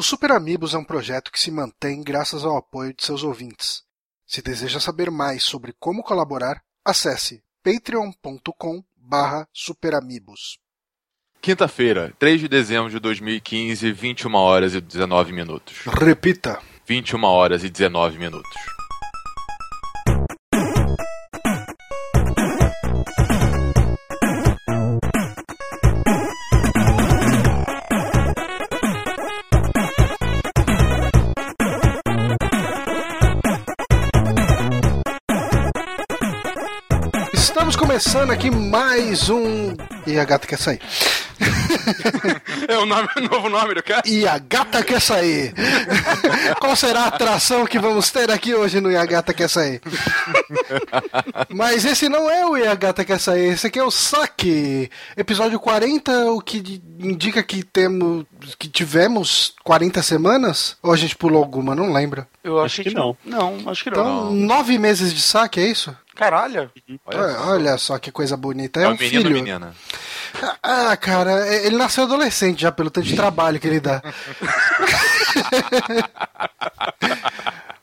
O Super Amigos é um projeto que se mantém graças ao apoio de seus ouvintes. Se deseja saber mais sobre como colaborar, acesse patreon.com barra superamigos. Quinta-feira, 3 de dezembro de 2015, 21 horas e 19 minutos. Repita. 21 horas e 19 minutos. Começando aqui mais um. E a gata quer sair. É o nome, novo nome do cara? E a gata quer sair. Qual será a atração que vamos ter aqui hoje no E a gata quer sair? Mas esse não é o E a gata quer sair, esse aqui é o Saque. Episódio 40, o que indica que temos que tivemos 40 semanas? Ou a gente pulou alguma, não lembro. Eu Acho que não. Não, acho que não. Então, nove meses de saque, é isso? Caralho. Olha, só. olha só que coisa bonita. É, É um um menino ou filho. menina? Ah, cara, é- ele nasceu adolescente já pelo tanto de trabalho que ele dá.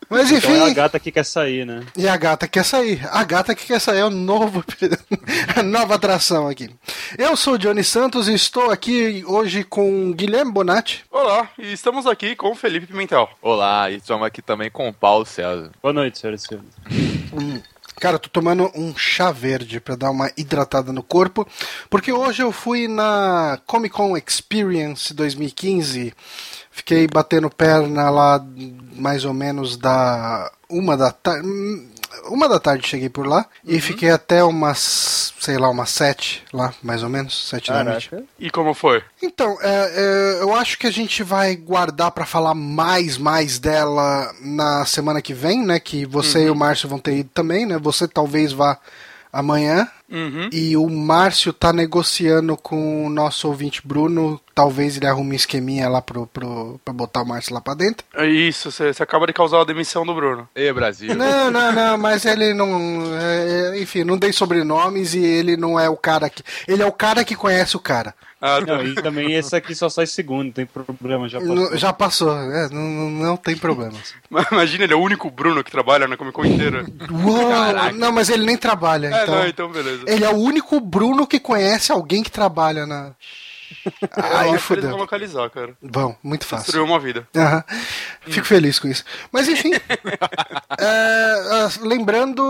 Mas Então é a enfim, gata que quer sair, né? e a gata quer sair. A gata que quer sair é o novo, a nova atração aqui. Eu sou o Johnny Santos e estou aqui hoje com Guilherme Bonatti. Olá, e estamos aqui com o Felipe Pimentel. Olá, e estamos aqui também com o Paulo César. Boa noite, senhoras e senhores. Cara, eu tô tomando um chá verde pra dar uma hidratada no corpo, porque hoje eu fui na Comic Con Experience 2015. Fiquei batendo perna lá mais ou menos da uma da tarde. Uma da tarde cheguei por lá e fiquei até umas, sei lá, umas sete lá, mais ou menos, sete da noite. Caraca. E como foi? Então, é, é, eu acho que a gente vai guardar pra falar mais, mais dela na semana que vem, né? Que você e o Márcio vão ter ido também, né? Você talvez vá amanhã. Uhum. E o Márcio tá negociando com o nosso ouvinte Bruno. Talvez ele arrume um esqueminha lá pro, pro, pra botar o Márcio lá pra dentro. É isso, você acaba de causar a demissão do Bruno. Ei, Brasil. Não, não, não, mas ele não. é, enfim, não dei sobrenomes e ele não é o cara que. Ele é o cara que conhece o cara. Ah, tá. Não, e também esse aqui só sai segundo, não tem problema, já passou. Não- Já passou, é, não, não- tem problemas. Imagina, ele é o único Bruno que trabalha na Comic Con inteira. Uou, não, mas ele nem trabalha, É, então. não, então beleza. Ele é o único Bruno que conhece alguém que trabalha na. Aí acho que eles fudeu. vão localizar, cara. Bom, muito fácil. Destruiu uma vida. Aham. Fico feliz com isso. Mas enfim. é, ah, lembrando,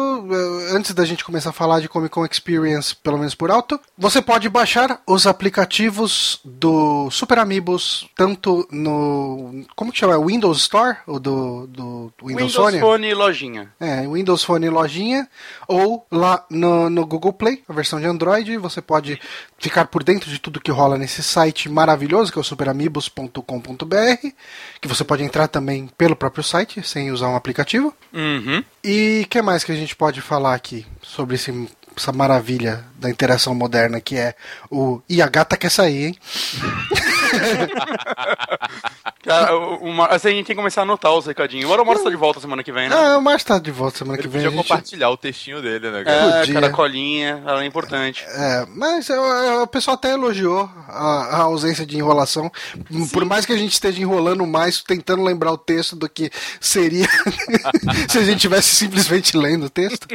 antes da gente começar a falar de Comic Con Experience, pelo menos por alto, você pode baixar os aplicativos do Super Amigos, tanto no. Como que chama? Windows Store? Ou do, do Windows, Windows Phone? Phone e lojinha. É, Windows Phone lojinha ou lá no, no Google Play, a versão de Android, você pode ficar por dentro de tudo que rola nesse site maravilhoso que é o superamigos.com.br, que você pode entrar também pelo próprio site, sem usar um aplicativo. Uhum. E o que mais que a gente pode falar aqui sobre esse- essa maravilha da interação moderna que é o E a gata quer sair, hein? Cara, uma, assim, a gente tem que começar a anotar os recadinhos. Agora o Márcio tá de volta semana que vem, né? Ah, o Márcio tá de volta semana Ele que vem. podia a gente- compartilhar o textinho dele, né, cara? É, podia. caracolinha, ela é importante. É, mas é, o pessoal até elogiou a, a ausência de enrolação. Por mais que a gente esteja enrolando mais, tentando lembrar o texto do que seria se a gente tivesse simplesmente lendo o texto.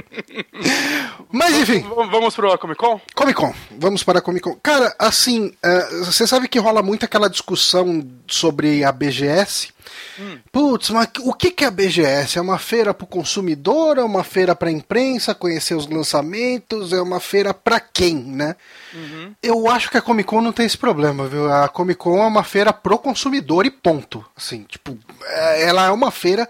Mas enfim, V- Vamos pro Comic Con? Comic Con. Vamos para a Comic Con. Cara, assim, é, você sabe que rola muito aquela discussão sobre a BGS? Putz, mas o que que é a BGS? É uma feira para o consumidor? É uma feira para a imprensa conhecer os lançamentos? É uma feira para quem, né? Eu acho que a Comic Con não tem esse problema, viu? A Comic Con é uma feira pro consumidor e ponto. Assim, tipo, é- ela é uma feira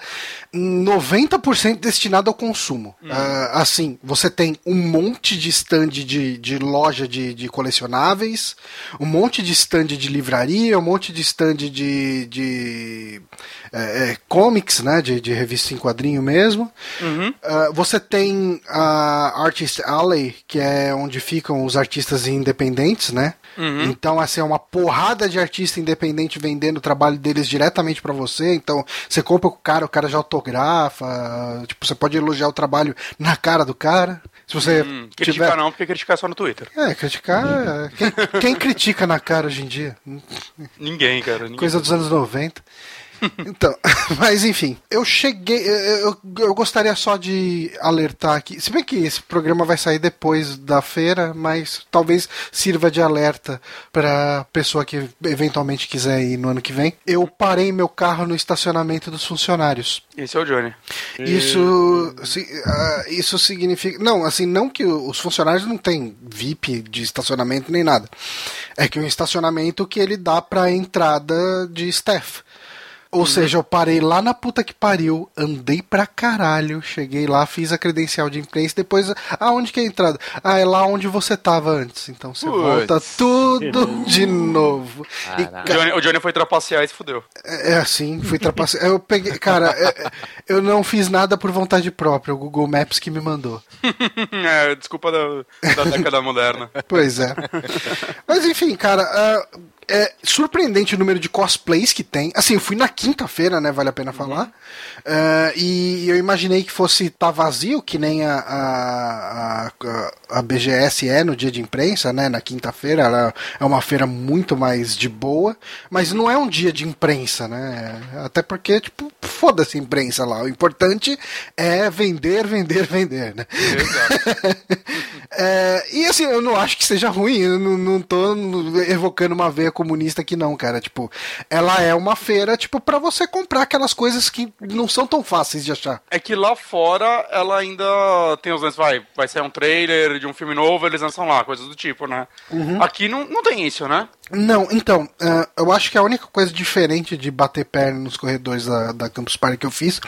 90% destinada ao consumo. Ah, assim, você tem um monte de stand de, de loja de, de colecionáveis, um monte de stand de livraria, um monte de stand de, de é, é, comics, né? De, de revista em quadrinho mesmo. Ah, você tem a Artist Alley, que é onde ficam os artistas independentes, né? Então, assim, é uma porrada de artista independente vendendo o trabalho deles diretamente pra você. Então, você compra com o cara, o cara já autografa. Tipo, você pode elogiar o trabalho na cara do cara. Se você Hum, criticar tiver. não, porque criticar é só no Twitter. É, criticar. é- Quem, quem critica na cara hoje em dia? Ninguém, cara. Ninguém. Coisa dos anos 90. Então, mas enfim, eu cheguei. Eu, eu- gostaria só de alertar aqui. Se bem que esse programa vai sair depois da feira, mas talvez sirva de alerta pra pessoa que eventualmente quiser ir no ano que vem. Eu parei meu carro no estacionamento dos funcionários. Esse é o Johnny. Isso, si- ah, isso significa. Não, assim, não que os funcionários não têm VIP de estacionamento nem nada. É que é um estacionamento que ele dá pra entrada de staff. Ou seja, eu parei lá na puta que pariu, andei pra caralho, cheguei lá, fiz a credencial de imprensa, depois, aonde que é a entrada? Ah, é lá onde você tava antes. Então você Putz. volta tudo de novo. E, Caraca. O Johnny, o Johnny foi trapacear e se fudeu. é é assim, fui trapacear. Eu peguei, cara, é- é- eu não fiz nada por vontade própria, o Google Maps que me mandou. é, desculpa da, da década moderna. Pois é. Mas enfim, cara, ah, é surpreendente o número de cosplays que tem. Assim, eu fui na quinta-feira, né? Vale a pena falar. Ah, e eu imaginei que fosse estar vazio, que nem a, a, a, a BGS é no dia de imprensa, né? Na quinta-feira. Ela é uma feira muito mais de boa. Mas não é um dia de imprensa, né? Até porque, tipo, foda-se a imprensa lá. O importante é vender, vender, vender, né? É, e assim, eu não acho que seja ruim, eu não, não tô evocando uma veia comunista aqui não, cara. Tipo, ela é uma feira, tipo, pra você comprar aquelas coisas que não são tão fáceis de achar. É que lá fora ela ainda tem os lances, vai, vai sair um trailer de um filme novo, eles lançam lá, coisas do tipo, né? Aqui não, não tem isso, né? Não, então, é, eu acho que a única coisa diferente de bater perna nos corredores da, da Campus Party que eu fiz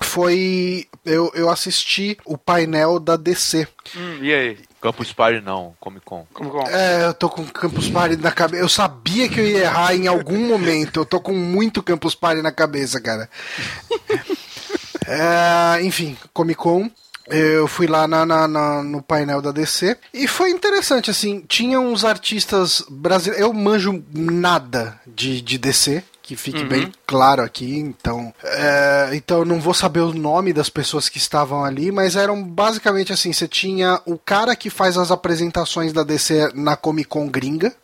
foi eu, eu assisti o painel da DC. Hum, e aí? Campus Party não, Comic Con. Como, como? É, eu tô com Campus Party na cabeça. Eu sabia que eu ia errar em algum momento. Eu tô com muito Campus Party na cabeça, cara. É, enfim, Comic Con. Eu fui lá na, na- na- no painel da DC e foi interessante, assim, tinha uns artistas brasileiros. Eu manjo nada de, de DC, que fique bem claro aqui, então. é, então eu não vou saber o nome das pessoas que estavam ali, mas eram basicamente assim: você tinha o cara que faz as apresentações da DC na Comic Con gringa,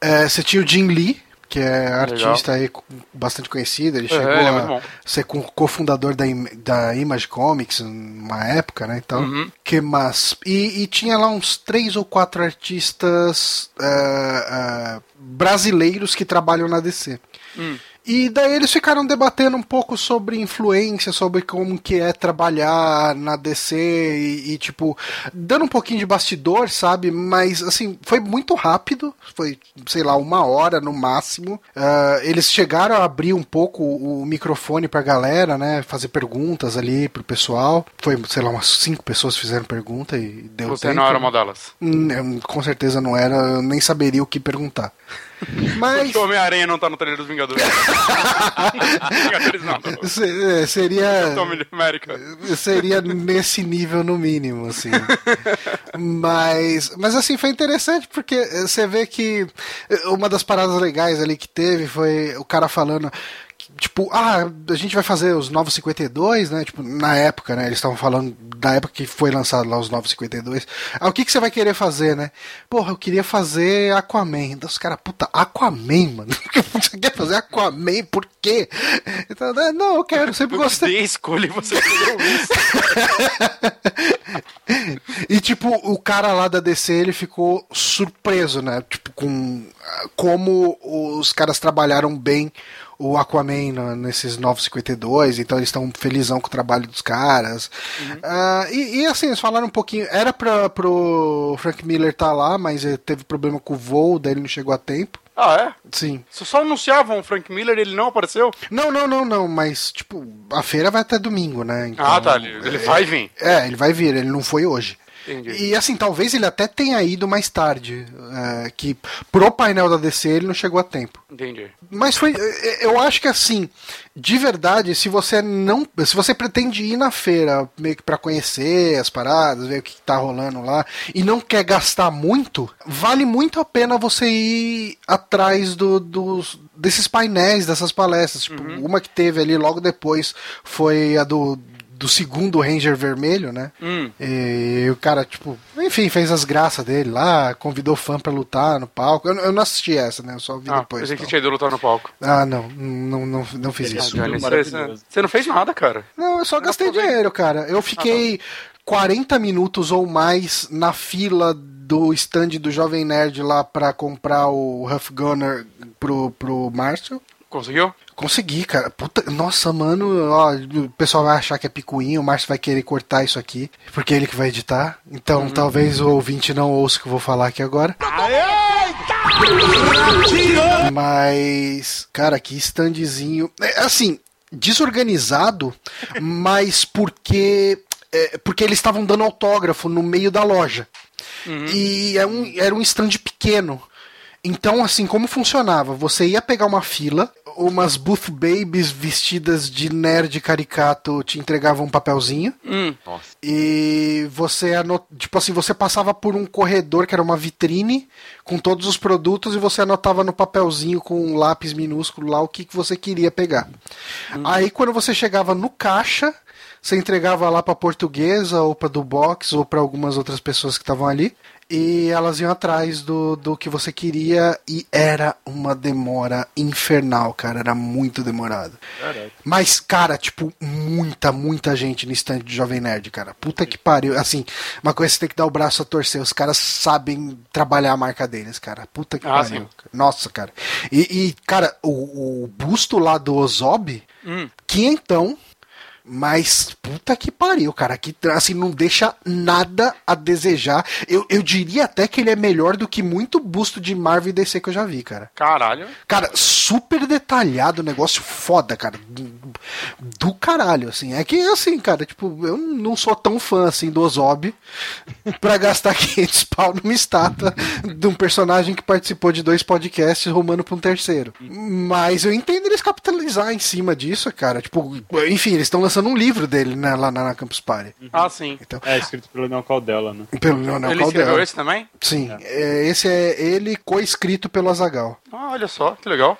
é, você tinha o Jim Lee. Que é artista aí co- bastante conhecido, ele chegou ele é a ser co- cofundador da, da Image Comics numa época, né? Então, Uhum. que mais? E, e tinha lá uns três ou quatro artistas ah, ah, brasileiros que trabalham na DC. Hum. E daí eles ficaram debatendo um pouco sobre influência, sobre como que é trabalhar na DC e, e, tipo, dando um pouquinho de bastidor, sabe? Mas, assim, foi muito rápido, foi, sei lá, uma hora no máximo. Ah, eles chegaram a abrir um pouco o microfone pra galera, né? Fazer perguntas ali pro pessoal. Foi, sei lá, umas cinco pessoas fizeram pergunta e deu Você tempo. não era uma delas. Hum, com certeza não era, eu nem saberia o que perguntar. Mas o Homem-Aranha não tá no trailer dos Vingadores. Vingadores não. tá se- é, seria América. seria nesse nível no mínimo, assim. mas, mas assim foi interessante porque você vê que uma das paradas legais ali que teve foi o cara falando tipo, ah, a gente vai fazer os 952, né? Tipo, na época, né? Eles estavam falando da época que foi lançado lá os 952. Ah, o que, que você vai querer fazer, né? Porra, eu queria fazer Aquaman. Então os caras, puta, Aquaman, mano. Você quer fazer Aquaman? Por quê? Então, né, não, eu quero, sempre Eu gostei. a escolha você isso. E tipo, o cara lá da DC, ele ficou surpreso, né? Tipo, com ah, como os caras trabalharam bem o Aquaman nesses 952, então eles estão felizão com o trabalho dos caras. Ah, e, e, assim, eles falaram um pouquinho. Era pra, pro Frank Miller estar lá, mas ele teve problema com o voo, daí ele não chegou a tempo. Ah, é? Sim. Se só anunciavam o Frank Miller ele não apareceu? Não, não, não, não, mas, tipo, a feira vai até domingo, né? Então, ah, tá. Ele, ele vai vir. É, ele vai vir, ele não foi hoje. Entendi. E assim, talvez ele até tenha ido mais tarde. é, que pro painel da DC ele não chegou a tempo. Entendi. Mas foi. é, Eu acho que assim, de verdade, se você não. Se você pretende ir na feira meio que pra conhecer as paradas, ver o que tá rolando lá, e não quer gastar muito, vale muito a pena você ir atrás do, dos, desses painéis, dessas palestras. Tipo, uma que teve ali logo depois foi a do do segundo Ranger vermelho, né? Hum. E o cara, tipo, enfim, fez as graças dele lá, convidou fã pra lutar no palco. Eu, eu não assisti essa, né? Eu só vi Ah, depois. pensei que então. tinha ido lutar no palco. Ah, não, não, não, não fiz Ele isso. Johnny, você, você não fez nada, cara. Não, eu só gastei dinheiro, cara. Eu fiquei 40 minutos ou mais na fila do stand do Jovem Nerd lá pra comprar o Huff Gunner pro, pro Márcio. Conseguiu? Consegui, cara. Puta, nossa, mano, ó, o pessoal vai achar que é picuinho, o Márcio vai querer cortar isso aqui, porque é ele que vai editar. Então talvez o ouvinte não ouça o que eu vou falar aqui agora. Mas, cara, que standzinho. É, assim, desorganizado, mas porque. é, porque eles estavam dando autógrafo no meio da loja. E é um, era um stand pequeno. Então, assim, como funcionava? Você ia pegar uma fila, umas booth babies vestidas de nerd caricato te entregavam um papelzinho. Hum. Nossa. E você anot... tipo assim, você passava por um corredor que era uma vitrine com todos os produtos e você anotava no papelzinho com um lápis minúsculo lá o que, que você queria pegar. Aí quando você chegava no caixa, você entregava lá pra portuguesa ou pra do box ou pra algumas outras pessoas que estavam ali. E elas iam atrás do, do que você queria e era uma demora infernal, cara. Era muito demorado. Caraca. Mas, cara, tipo, muita, muita gente no stand de Jovem Nerd, cara. Puta que pariu. Assim, uma coisa que você tem que dar o braço a torcer. Os caras sabem trabalhar a marca deles, cara. Puta que Ah, pariu. sim. Nossa, cara. E, e, cara, o, o busto lá do Ozob, Hum. quinhentão. Mas, puta que pariu, cara. Que, assim, não deixa nada a desejar. Eu, eu diria até que ele é melhor do que muito busto de Marvel e DC que eu já vi, cara. Caralho. Cara, super detalhado, negócio foda, cara. Do caralho, assim. É que, assim, cara, tipo, eu não sou tão fã, assim, do Ozob pra gastar 500 pau numa estátua de um personagem que participou de dois podcasts rumando pra um terceiro. Mas eu entendo eles capitalizar em cima disso, cara. Tipo, enfim, eles estão lançando um livro dele, né, lá na, na Campus Party. Ah, sim. Então, É, escrito pelo Leon Caldela, né? pelo Leonel Ele escreveu Caldela. esse também? Sim, é, esse é ele co-escrito pelo Azagal. Ah, olha só, que legal.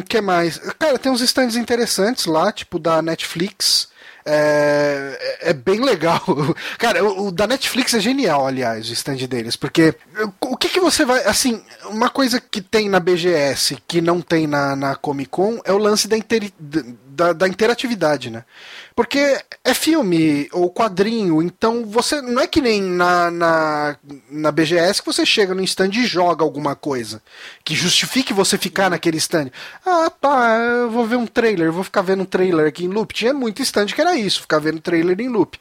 O que mais? Cara, tem uns stands interessantes lá, tipo da Netflix. É, é bem legal. Cara, o, o da Netflix é genial, aliás, o stand deles, porque o que que você vai. Assim, uma coisa que tem na BGS que não tem na, na Comic Con é o lance da, interi- da, da interatividade, né? Porque é filme ou quadrinho, então você. Não é que nem na, na, na BGS que você chega no stand e joga alguma coisa que justifique você ficar naquele stand. Ah, tá, eu vou ver um trailer, vou ficar vendo um trailer aqui em loop. Tinha muito stand que era isso, ficar vendo trailer em loop.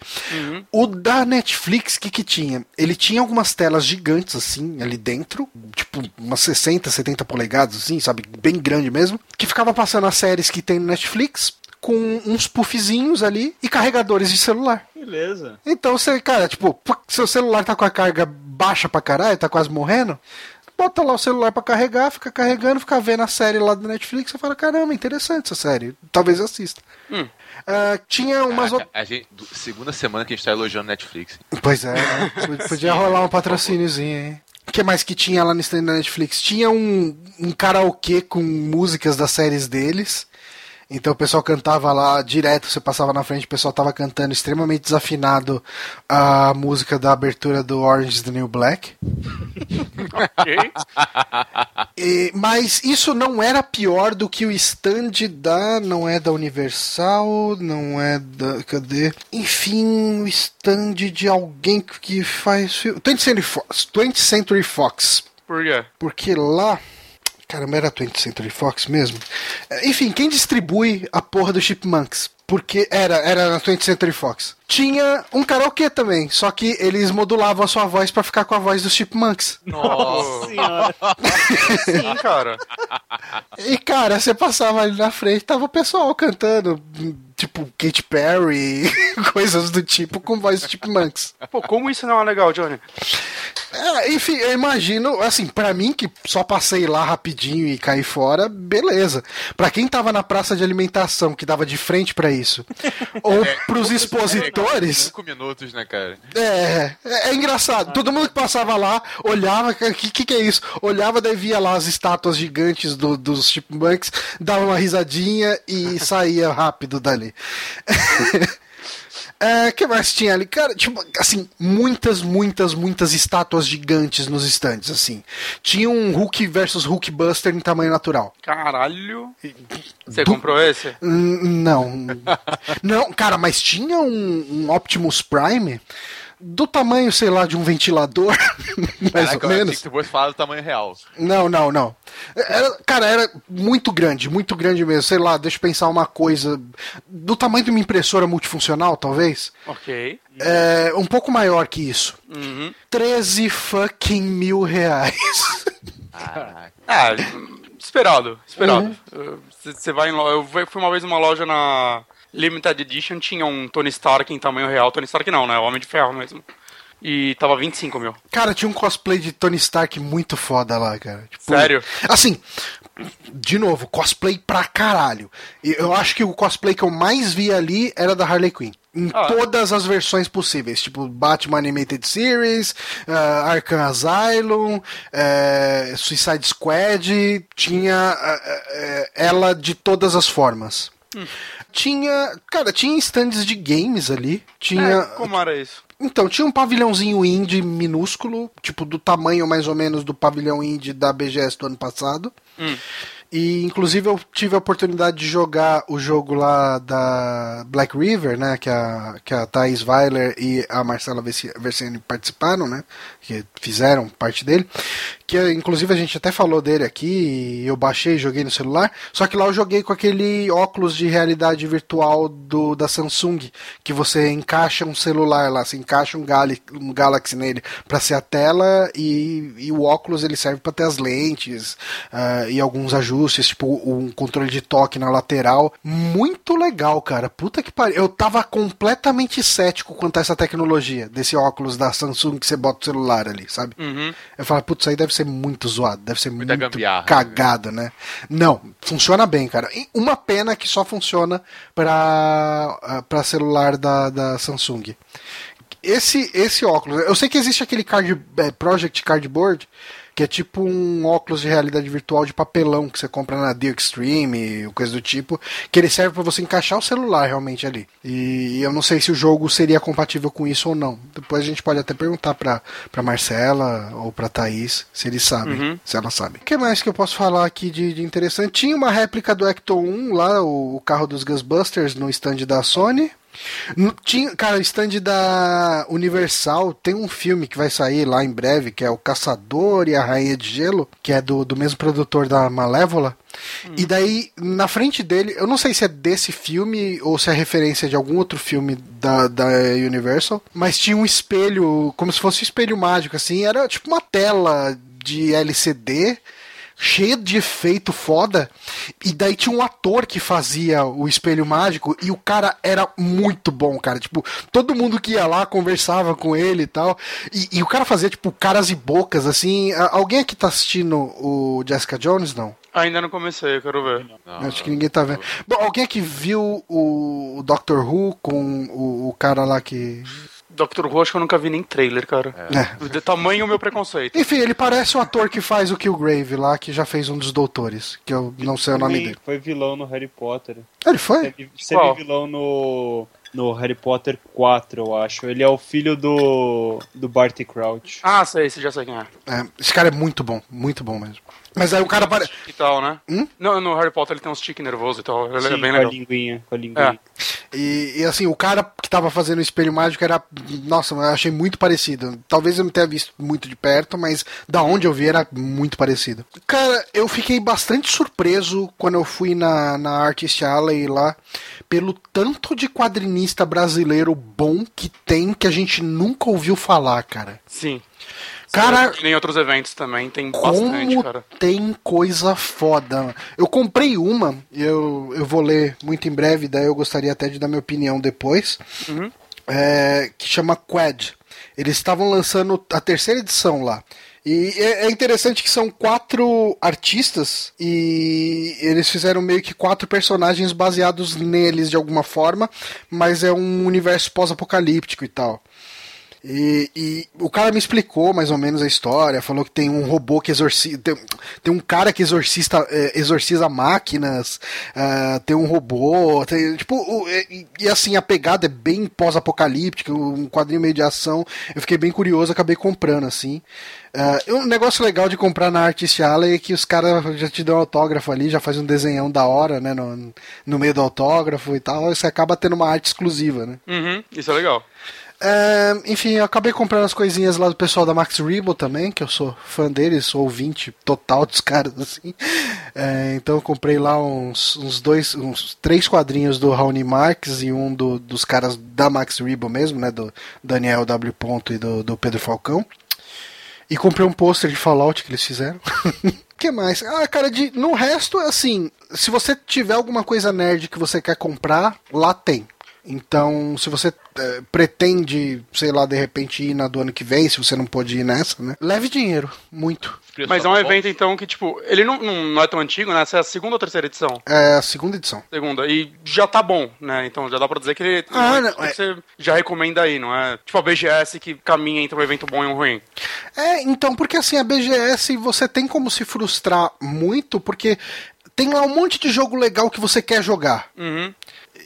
O da Netflix, o que que tinha? Ele tinha algumas telas gigantes, assim, ali dentro, tipo umas 60, 70 polegadas, assim, sabe? Bem grande mesmo, que ficava passando as séries que tem no Netflix com uns puffzinhos ali e carregadores de celular. Beleza. Então você, cara, tipo, seu celular tá com a carga baixa pra caralho, tá quase morrendo, bota lá o celular pra carregar, fica carregando, fica vendo a série lá do Netflix, você fala, caramba, interessante essa série, talvez eu assista. Hum. Ah, tinha umas Caraca, a gente, segunda semana que a gente tá elogiando Netflix. Pois é, né? podia rolar um patrocíniozinho, hein? O que mais que tinha lá no stand da Netflix? Tinha um, um karaokê com músicas das séries deles. Então o pessoal cantava lá direto, você passava na frente, o pessoal tava cantando extremamente desafinado a música da abertura do Orange is the New Black. Ok. E- mas isso não era pior do que o stand da. Não é da Universal, não é da. Cadê? Enfim, o stand de alguém que faz. fi- 20th Century Fox. 20th Century Fox. Por quê? Porque lá. Caramba, era 20th Century Fox mesmo? É, Enfim, quem distribui a porra do Chipmunks? Porque era, era na 20th Century Fox. Tinha um karaokê também, só que eles modulavam a sua voz pra ficar com a voz dos Chipmunks. Nossa. Senhora. Sim, cara. E, cara, você passava ali na frente, tava o pessoal cantando, tipo, Katy Perry, coisas do tipo, com voz de Chipmunks. Pô, como isso não é legal, Johnny? É, enfim, eu imagino, assim, pra mim que só passei lá rapidinho e caí fora, beleza. Pra quem tava na praça de alimentação, que dava de frente pra isso, ou pros expositores, Cinco minutos, né, cara? é, é, é engraçado. Todo mundo que passava lá olhava, o que, que, que é isso? Olhava, daí via lá as estátuas gigantes do- dos chipmunks, dava uma risadinha e saía rápido dali. É, que mais tinha ali? Cara, tipo, assim, muitas, muitas, muitas estátuas gigantes nos estandes, assim. Tinha um Hulk versus Hulk Buster em tamanho natural. Caralho. Você do... comprou esse? Não. Não, cara, mas tinha um, um Optimus Prime do tamanho, sei lá, de um ventilador, mais Caraca, ou menos. Que você fala do tamanho real. Não, não, não. Era, cara, era muito grande, muito grande mesmo. Sei lá, deixa eu pensar uma coisa. Do tamanho de uma impressora multifuncional, talvez. Ok. É, um pouco maior que isso. Uhum. 13 fucking mil reais. Ah, esperado, esperado. Você uhum. vai em loja. Eu fui uma vez numa loja na Limited Edition tinha um Tony Stark em tamanho real. Tony Stark não, né? O Homem de Ferro mesmo. E tava 25 mil. Cara, tinha um cosplay de Tony Stark muito foda lá, cara. Tipo, Sério? Assim, de novo, cosplay pra caralho. Eu acho que o cosplay que eu mais vi ali era da Harley Quinn. Em ah. todas as versões possíveis, tipo Batman Animated Series, uh, Arkham Asylum, uh, Suicide Squad, tinha uh, ela de todas as formas. Hum. Tinha. Cara, tinha stands de games ali. Tinha. É, como era isso? Então, tinha um pavilhãozinho indie minúsculo, tipo do tamanho mais ou menos do pavilhão indie da BGS do ano passado. Hum. E inclusive eu tive a oportunidade de jogar o jogo lá da Black River, né? Que a, que a Thais Weiler e a Marcela Versiani participaram, né? Que fizeram parte dele. Que inclusive a gente até falou dele aqui, eu baixei e joguei no celular. Só que lá eu joguei com aquele óculos de realidade virtual do da Samsung, que você encaixa um celular lá, você encaixa um, Gali, um Galaxy nele para ser a tela e, e o óculos ele serve para ter as lentes uh, e alguns ajustes tipo um controle de toque na lateral. Muito legal, cara. Puta que pariu. Eu tava completamente cético quanto a essa tecnologia desse óculos da Samsung que você bota o celular ali, sabe? Uhum. Eu falo, putz, isso aí deve ser muito zoado, deve ser Muita muito né? cagado, né? Não, funciona bem, cara. Uma pena que só funciona para ah, para celular da, da Samsung. Esse, esse óculos, eu sei que existe aquele card, é, Project Cardboard, que é tipo um óculos de realidade virtual de papelão que você compra na The Extreme, coisa do tipo, que ele serve para você encaixar o celular realmente ali. E eu não sei se o jogo seria compatível com isso ou não. Depois a gente pode até perguntar pra, pra Marcela ou pra Thaís se eles sabem, uhum. se ela sabe. O que mais que eu posso falar aqui de, de interessante? Tinha uma réplica do Ecto 1 lá, o, o carro dos Ghostbusters no stand da Sony. Tinha, cara, o stand da Universal tem um filme que vai sair lá em breve, que é O Caçador e a Rainha de Gelo, que é do, do mesmo produtor da Malévola. Hum. E daí, na frente dele, eu não sei se é desse filme ou se é referência de algum outro filme da, da Universal, mas tinha um espelho, como se fosse um espelho mágico, assim, era tipo uma tela de LCD cheia de efeito foda. E daí tinha um ator que fazia o espelho mágico e o cara era muito bom, cara. Tipo, todo mundo que ia lá conversava com ele e tal. E, e o cara fazia, tipo, caras e bocas, assim. Alguém aqui tá assistindo o Jessica Jones, não? Ainda não comecei, eu quero ver. Não, Acho que ninguém tá vendo. Bom, alguém aqui viu o, o Doctor Who com o, o cara lá que Doctor Who acho que eu nunca vi nem trailer, cara. É. De tamanho o meu preconceito. Enfim, ele parece o ator que faz o Killgrave lá, que já fez um dos doutores, que eu não sei o nome dele. Foi vilão no Harry Potter. Ele foi? Teve, vilão no no Harry Potter 4, eu acho. Ele é o filho do, do Barty Crouch. Ah, sei, você já sei quem é. é. Esse cara é muito bom, muito bom mesmo. Mas aí o cara parece. E tal, né? Hum? Não, no Harry Potter ele tem uns tique nervoso e tal. Ele Sim, é bem com legal. a linguinha, com a linguinha. É. E, e, assim, o cara que tava fazendo o espelho mágico era. Nossa, eu achei muito parecido. Talvez eu não tenha visto muito de perto, mas da onde eu vi era muito parecido. Cara, eu fiquei bastante surpreso quando eu fui na, na Artist Alley lá, pelo tanto de quadrinista brasileiro bom que tem que a gente nunca ouviu falar, cara. Sim. Cara, em outros eventos também tem bastante, cara. Tem coisa foda. Eu comprei uma, eu, eu vou ler muito em breve, daí eu gostaria até de dar minha opinião depois. Uhum. É, que chama Quad. Eles estavam lançando a terceira edição lá. E é, é interessante que são quatro artistas e eles fizeram meio que quatro personagens baseados neles de alguma forma, mas é um universo pós-apocalíptico e tal. E, e, o cara me explicou mais ou menos a história, falou que tem um robô que exorciza. Tem, tem um cara que exorcista, é, exorciza máquinas, uh, tem um robô, tem, tipo, o, e, e, assim, a pegada é bem pós-apocalíptica, um quadrinho meio de ação. Eu fiquei bem curioso, acabei comprando, assim. Uh, um negócio legal de comprar na Artist Alley é que os caras já te dão autógrafo ali, já faz um desenhão da hora, né? No, no meio do autógrafo e tal, e você acaba tendo uma arte exclusiva, né? Uhum, isso é legal. Uh, enfim, eu acabei comprando as coisinhas lá do pessoal da Max Rebo também, que eu sou fã deles, sou ouvinte total dos caras, assim. Uh, então eu comprei lá uns, uns dois, uns três quadrinhos do Raoni Marques e um do, dos caras da Max Rebo mesmo, né? Do Daniel W. Ponto e do, do Pedro Falcão. E comprei um pôster de Fallout que eles fizeram. que mais? Ah, cara, de, no resto, assim, se você tiver alguma coisa nerd que você quer comprar, lá tem. Então, se você é, pretende, sei lá, de repente ir na do ano que vem, se você não pode ir nessa, né? Leve dinheiro, muito. Mas é um evento, então, que, tipo, ele não, não é tão antigo, né? Essa é a segunda ou terceira edição? É a segunda edição. Segunda. E já tá bom, né? Então já dá pra dizer que ele. Ah, não, é... Você já recomenda aí, não é? Tipo a BGS que caminha entre um evento bom e um ruim. É, então, porque assim, a BGS você tem como se frustrar muito, porque tem lá um monte de jogo legal que você quer jogar. Uhum.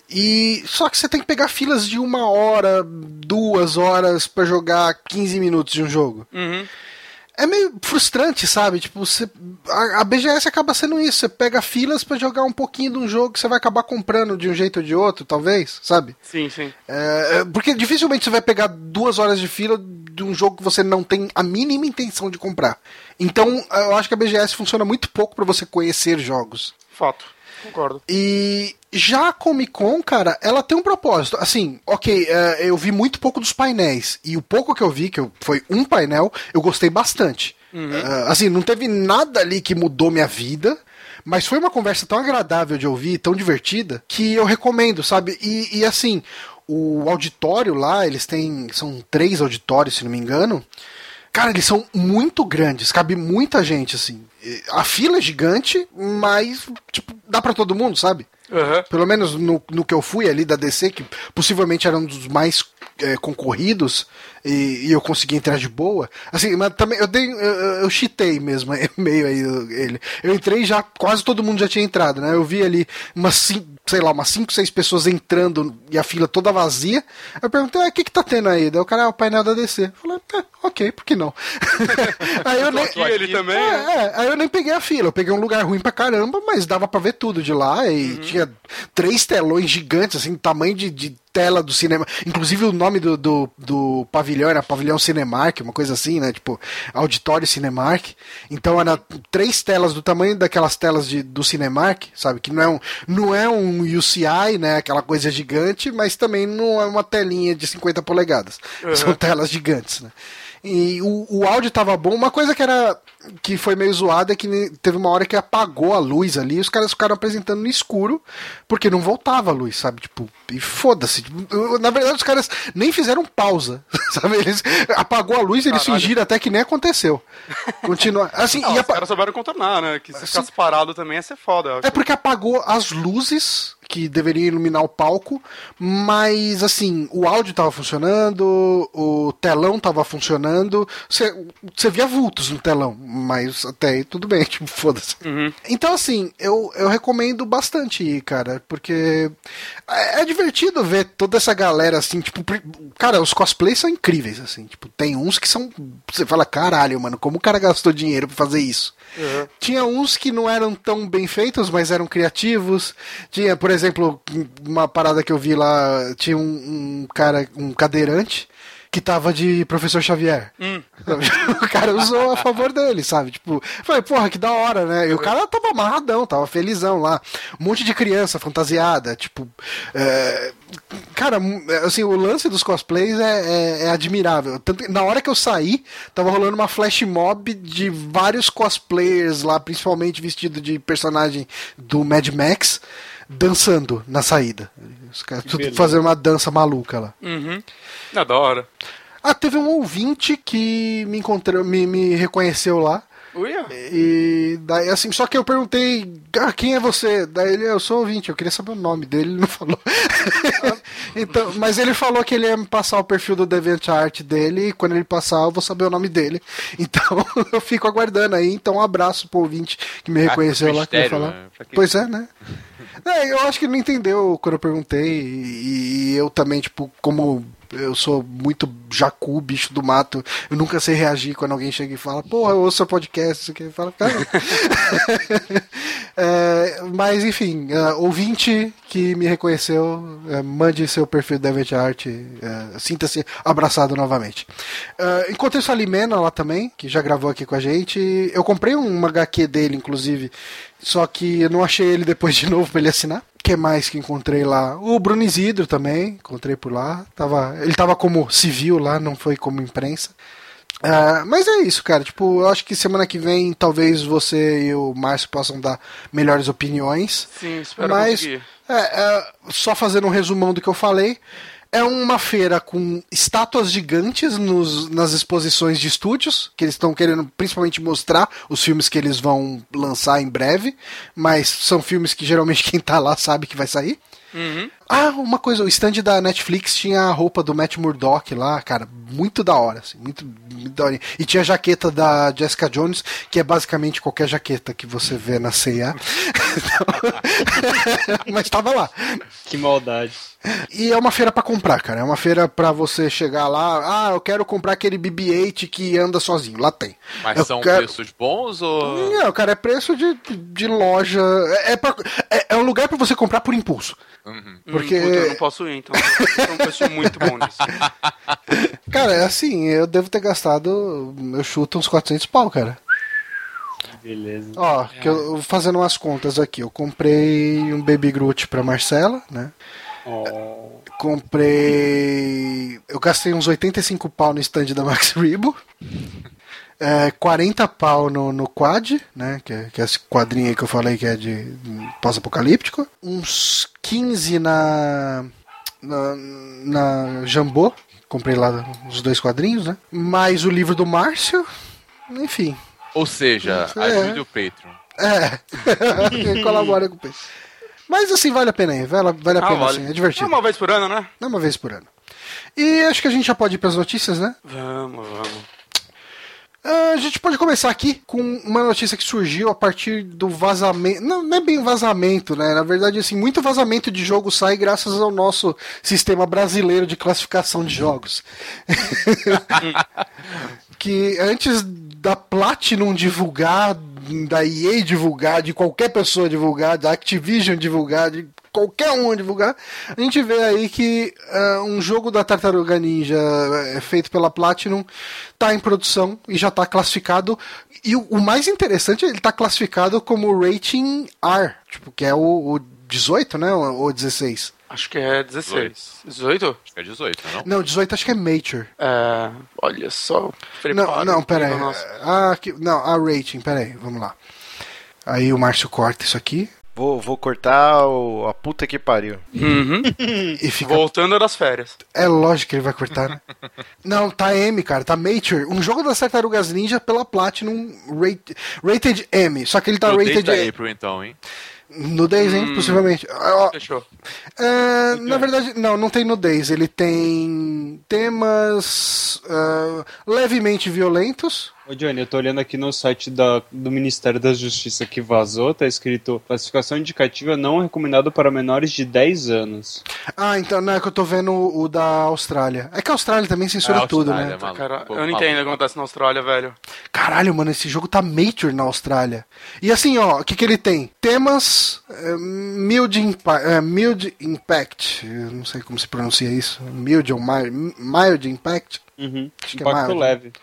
E só que você tem que pegar filas de uma hora, duas horas para jogar 15 minutos de um jogo. Uhum. É meio frustrante, sabe? Tipo, você, a, a BGS acaba sendo isso. Você pega filas para jogar um pouquinho de um jogo que você vai acabar comprando de um jeito ou de outro, talvez, sabe? Sim, sim. É, é porque dificilmente você vai pegar duas horas de fila de um jogo que você não tem a mínima intenção de comprar. Então, eu acho que a BGS funciona muito pouco para você conhecer jogos. Fato. Concordo. E já a Comic Con, cara, ela tem um propósito. Assim, ok, uh, eu vi muito pouco dos painéis. E o pouco que eu vi, que foi um painel, eu gostei bastante. Uhum. Uh, assim, não teve nada ali que mudou minha vida. Mas foi uma conversa tão agradável de ouvir, tão divertida, que eu recomendo, sabe? E, e assim, o auditório lá, eles têm. São três auditórios, se não me engano. Cara, eles são muito grandes, cabe muita gente, assim. A fila é gigante, mas, tipo, dá para todo mundo, sabe? Uhum. Pelo menos no, no que eu fui ali da DC, que possivelmente era um dos mais é, concorridos, e, e, eu consegui entrar de boa. Assim, mas também eu dei. Eu, eu cheatei mesmo, meio aí ele. Eu entrei já, quase todo mundo já tinha entrado, né? Eu vi ali umas cinco, sei lá, umas 5, 6 pessoas entrando e a fila toda vazia. Eu perguntei, ah, o que que tá tendo aí? Daí o cara, é o painel da DC. Eu falei, é, ok, por que não? aí eu nem. ele também. É, é, aí eu nem peguei a fila. Eu peguei um lugar ruim pra caramba, mas dava pra ver tudo de lá. E uhum. tinha três telões gigantes, assim, tamanho de, de tela do cinema. Inclusive o nome do, do, do, pavilhão era Pavilhão Cinemark, uma coisa assim, né? Tipo, Auditório Cinemark. Então era três telas do tamanho daquelas telas de, do Cinemark, sabe? Que não é um, não é um UCI, né? Aquela coisa gigante, mas também não é uma telinha de 50 polegadas. Uhum. São telas gigantes, né? E o, o áudio tava bom. Uma coisa que era que foi meio zoada é que teve uma hora que apagou a luz ali e os caras ficaram apresentando no escuro porque não voltava a luz, sabe? Tipo, e foda-se. Tipo, na verdade, os caras nem fizeram pausa, sabe? Eles apagou a luz e eles fingiram até que nem aconteceu. Continua. Assim, não, e os caras souberam contornar, né? Que se assim, ficasse parado também ia ser foda. É porque apagou as luzes que deveria iluminar o palco, mas assim, o áudio estava funcionando, o telão estava funcionando, você via vultos no telão, mas até aí tudo bem, tipo, foda-se. Uhum. Então, assim, eu, eu recomendo bastante ir, cara, porque é, é, divertido ver toda essa galera, assim, tipo, cara, os cosplays são incríveis, assim, tipo, tem uns que são, você fala, caralho, mano, como o cara gastou dinheiro pra fazer isso? Uhum. Tinha uns que não eram tão bem feitos, mas eram criativos. Tinha, por exemplo, uma parada que eu vi lá, tinha um, um cara, um cadeirante, que tava de professor Xavier. Hum. O cara usou a favor dele, sabe? Tipo, falei, porra, que da hora, né? E o cara tava amarradão, tava felizão lá. Um monte de criança fantasiada, tipo. É... Cara, assim, o lance dos cosplays é, é, é admirável. Tanto, na hora que eu saí, tava rolando uma flash mob de vários cosplayers lá, principalmente vestido de personagem do Mad Max dançando na saída. Os caras tudo fazendo uma dança maluca lá. Uhum. É da hora. Ah, teve um ouvinte que me encontrou, me, me reconheceu lá. Uia. E daí, assim, só que eu perguntei, ah, quem é você? Daí ele, eu sou ouvinte, eu queria saber o nome dele, ele não falou. então, mas ele falou que ele ia me passar o perfil do DeviantArt dele, e quando ele passar eu vou saber o nome dele. Então, eu fico aguardando aí. Então, um abraço pro ouvinte que me reconheceu lá, que ia falar. né? Que- Pois é, né? É, eu acho que ele não entendeu quando eu perguntei. E, e eu também, tipo, como eu sou muito jacu, bicho do mato, eu nunca sei reagir quando alguém chega e fala, porra, eu ouço seu podcast, isso aqui. Fala, cara. É, mas, enfim, é, ouvinte que me reconheceu, é, mande seu perfil da DeviantArt, é, sinta-se abraçado novamente. Encontrei o Salimena lá também, que já gravou aqui com a gente. Eu comprei um HQ dele, inclusive, só que eu não achei ele depois de novo pra ele assinar. O que mais que encontrei lá? O Bruno Isidro também, encontrei por lá. Tava, ele tava como civil lá, não foi como imprensa. Ah, mas é isso, cara. Tipo, eu acho que semana que vem talvez você e o Márcio possam dar melhores opiniões. Sim, espero Mas, conseguir. é, é, só fazendo um resumão do que eu falei. É uma feira com estátuas gigantes nos- nas exposições de estúdios, que eles estão querendo principalmente mostrar os filmes que eles vão lançar em breve, mas são filmes que geralmente quem tá lá sabe que vai sair. Uhum. Ah, uma coisa, o stand da Netflix tinha a roupa do Matt Murdock lá, cara, muito da hora, assim, muito, muito da hora. E tinha a jaqueta da Jessica Jones, que é basicamente qualquer jaqueta que você vê na C&A. Então, Mas tava lá. Que maldade. E é uma feira pra comprar, cara. É uma feira pra você chegar lá, ah, eu quero comprar aquele BB-8 que anda sozinho. Lá tem. Mas Eu são quero- preços bons ou. Não, cara, é preço de, de loja. É, é, pra- é- é um lugar pra você comprar por impulso. Uhum. Porque- Hum, puta, eu não posso ir, então. Eu sou pessoa muito bom nisso. Cara, é assim, eu devo ter gastado, eu chuto uns 400 pau, cara. Beleza. Ó, que eu fazendo umas contas aqui, eu comprei um Baby Groot pra Marcela, né? Oh, Comprei. Eu gastei uns 85 pau no stand da Max Rebo. É, 40 pau no, no Quad, né? Que, é- que é esse quadrinho aí que eu falei que é de hum, pós-apocalíptico. Uns 15 na. Na, na Jambô. Comprei lá os dois quadrinhos, né? Mais o livro do Márcio. Enfim. Ou seja, É. ajude o Patreon. É. Colabora com o peixe. Mas assim, vale a pena aí. Vale, vale a Ah, pena, vale. assim. É É divertido. uma vez por ano, né? Não uma vez por ano. E acho que a gente já pode ir para as notícias, né? Vamos, vamos. Ah, a gente pode começar aqui com uma notícia que surgiu a partir do vazamento. Não, não é bem vazamento, né? Na verdade, assim, muito vazamento de jogo sai graças ao nosso sistema brasileiro de classificação de jogos. que antes da Platinum divulgar, da EA divulgar, de qualquer pessoa divulgar, da Activision divulgar, de qualquer um divulgar, a gente vê aí que ah, um jogo da Tartaruga Ninja eh, feito pela Platinum tá em produção e já tá classificado. E o, o mais interessante, ele tá classificado como rating R, tipo, que é o, o 18, né? Ou ou 16. Acho que é 16. 18? Acho que é 18, não? Não, 18 acho que é Mature. É. Olha só. Prepara. Não, não, pera aí. Nossa. Ah, não, a rating, pera aí, vamos lá. Aí o Márcio corta isso aqui Vou, vou cortar o, a puta que pariu. Uhum. e fica. Voltando das férias. É lógico que ele vai cortar, né? não, tá M, cara, tá Mature. Um jogo das Tartarugas Ninja pela Platinum rate, Rated M. Só que ele tá No rated M. April, então, hein? Nudez, hein? Possivelmente. Ó, Fechou. é, na verdade, não, não tem nudez. Ele tem temas ah, levemente violentos. Ô Johnny, eu tô olhando aqui no site da, do Ministério da Justiça que vazou, tá escrito classificação indicativa não recomendado para menores de 10 anos. Ah, então não é que eu tô vendo o, o da Austrália. É que a Austrália também censura É, tudo, né? maluco. Cara, Pô, eu não entendo o que acontece na Austrália, velho. Caralho, mano, esse jogo tá Mature na Austrália. E assim, ó, o que que ele tem? Temas é, mild, impa é, mild Impact. Eu não sei como se pronuncia isso. Mild ou mild, mild Impact. Uhum. Acho que é Impacto mild. leve.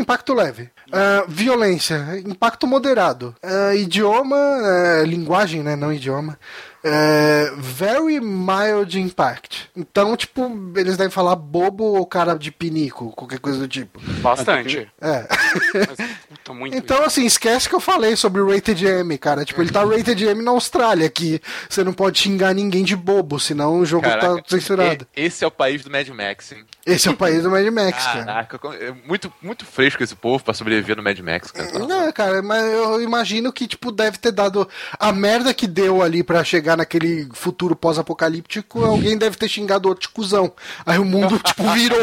Impacto leve. Ah, violência, impacto moderado. Ah, idioma, eh, linguagem, né? Não idioma. Eh, very mild impact. Então, tipo, eles devem falar bobo ou cara de pinico, qualquer coisa do tipo. Bastante. É. Dificulta muito. Então, assim, esquece que eu falei sobre o Rated M, cara. Tipo, ele tá Rated M na Austrália, que você não pode xingar ninguém de bobo, senão o jogo Caraca, tá censurado. Esse é o país do Mad Max, hein? Esse é o país do Mad Max, cara. Caraca, é muito, muito fresco esse povo pra sobreviver no Mad Max, cara. Não, cara, mas eu imagino que, tipo, deve ter dado a merda que deu ali pra chegar naquele futuro pós-apocalíptico, alguém deve ter xingado outro de cuzão. Aí o mundo, tipo, virou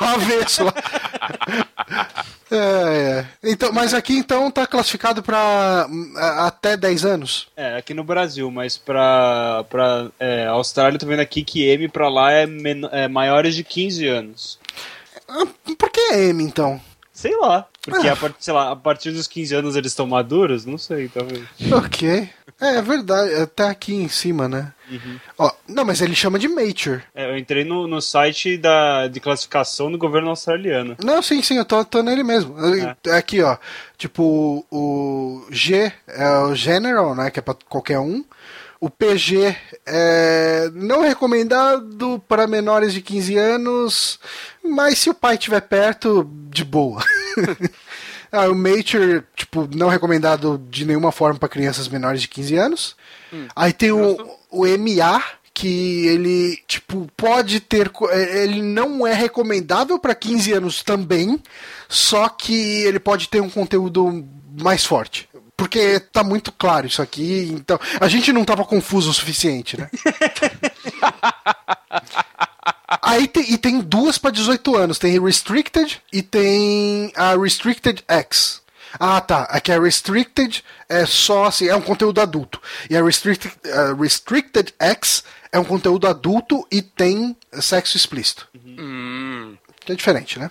avesso lá. É, é. Então, mas aqui, então, tá classificado pra hum, a- até 10 anos? É, aqui no Brasil, mas pra, pra é, Austrália, tô vendo aqui que M pra lá é, é maiores de 15 anos. Ah, Por que M, então? Sei lá, porque Ah. a, part- sei lá, a partir dos 15 anos eles estão maduros? Não sei, talvez. Ok. É, é verdade, até aqui em cima, né? Ó, não, mas ele chama de Mature. É, eu entrei no, no site da, de classificação do governo australiano. Não, sim, sim, eu tô, tô nele mesmo. É Aqui, ó. Tipo, o G é o General, né? Que é pra qualquer um. O PG é não recomendado para menores de 15 anos, mas se o pai estiver perto, de boa. Ah, o Mature, tipo, não recomendado de nenhuma forma para crianças menores de 15 anos. Aí tem o, o MA, que ele, tipo, pode ter. eh, Ele não é recomendável para 15 anos também, só que ele pode ter um conteúdo mais forte. Porque tá muito claro isso aqui, então. A gente não tava confuso o suficiente, né? Aí tem, e tem duas para 18 anos. Tem Restricted e tem a Restricted X. Ah, tá. Aqui a Restricted é só assim, é um conteúdo adulto. E a Restricted, a Restricted X é um conteúdo adulto e tem sexo explícito. Hum, Que é diferente, né?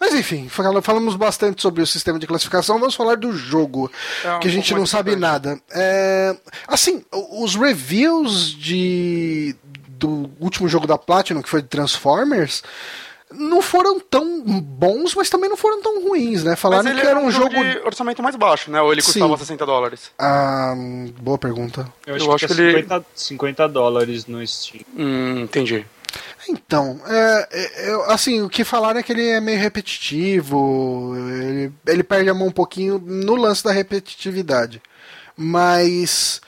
Mas enfim, fala- falamos bastante sobre o sistema de classificação, vamos falar do jogo, É um que a gente não sabe nada. É, assim, os reviews de do último jogo da Platinum, que foi de Transformers, não foram tão bons, mas também não foram tão ruins, né? mas Falaram ele que era um jogo. de orçamento mais baixo, né? Ou ele custava Sim. 60 dólares? Ah, boa pergunta. Eu acho Eu que acho é que ele- 50, 50 dólares no Steam. Hum, entendi. Então, é, é, assim, o que falaram é que ele é meio repetitivo, ele, ele perde a mão um pouquinho no lance da repetitividade. Mas,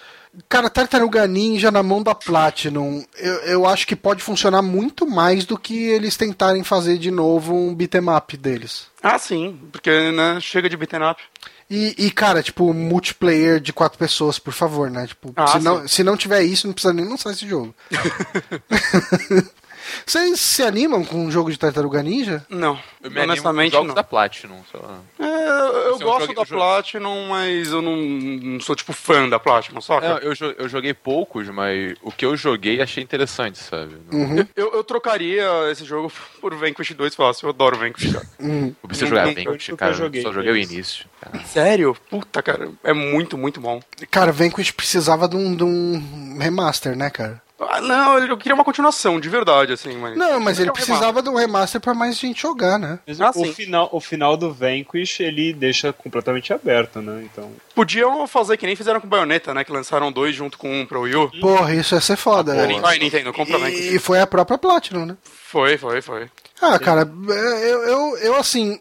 cara, Tartaruga Ninja na mão da Platinum, eu, eu acho que pode funcionar muito mais do que eles tentarem fazer de novo um beat'em up deles. Ah, sim, porque né, chega de beaten up. E, e, cara, tipo, multiplayer de quatro pessoas, por favor, né? Tipo, Ah, se, não, se não tiver isso, não precisa nem lançar esse jogo. Vocês se animam com um jogo de Tartaruga Ninja? Não, Eu me animo com honestamente jogos não. da Platinum. Só... É, eu Esse é um gosto jogo- da Platinum, mas eu não, não sou tipo fã da Platinum, saca? Não, eu, jo- eu joguei poucos, mas o que eu joguei achei interessante, sabe? Não- Uhum. Eu, eu trocaria esse jogo por Vanquish 2 fácil, eu adoro Vanquish. cara. Uhum. Eu preciso jogar bem, eu nunca cara. joguei só joguei o início. cara. Sério? Puta, cara, é muito, muito bom. Cara, Vanquish precisava de um, de um remaster, né, cara? Ah, não, eu queria uma continuação, de verdade, assim, mas... Não, mas ele precisava de um remaster pra mais gente jogar, né? Ah, o, sim. final, o final do Vanquish, ele deixa completamente aberto, né? Então, Podiam fazer que nem fizeram com Bayonetta, né, que lançaram dois junto com um pro Wii U. Porra, isso ia ser foda. Vai, né? Vai, Nintendo, compra Vanquish. E foi a própria Platinum, né? Foi, foi, foi. Ah, cara, é, eu, eu, eu, assim,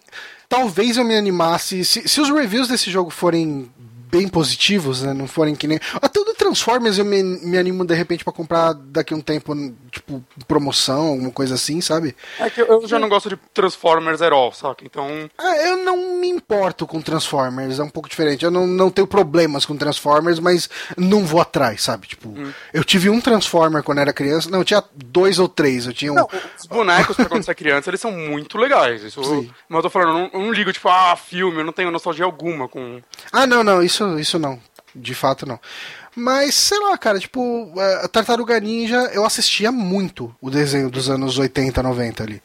talvez eu me animasse. Se, se os reviews desse jogo forem bem positivos, né? Não forem que nem. Até do Transformers eu me, me animo de repente pra comprar daqui a um tempo, tipo, promoção, alguma coisa assim, sabe? É que eu- eu já não gosto de Transformers at all, saca? Então, Ah, eu não me importo com Transformers, é um pouco diferente. Eu não, não tenho problemas com Transformers, mas não vou atrás, sabe? Tipo, eu tive um Transformer quando era criança. Não, eu tinha dois ou três. Eu tinha um. Não, os bonecos, pra quando você é criança, eles são muito legais. Isso, Sim. mas eu tô falando, eu não, eu não ligo, tipo, ah, filme, eu não tenho nostalgia alguma com. Ah, não, não, isso, isso não. De fato, não. Mas, sei lá, cara, tipo, a Tartaruga Ninja, eu assistia muito o desenho dos anos 80, 90 ali.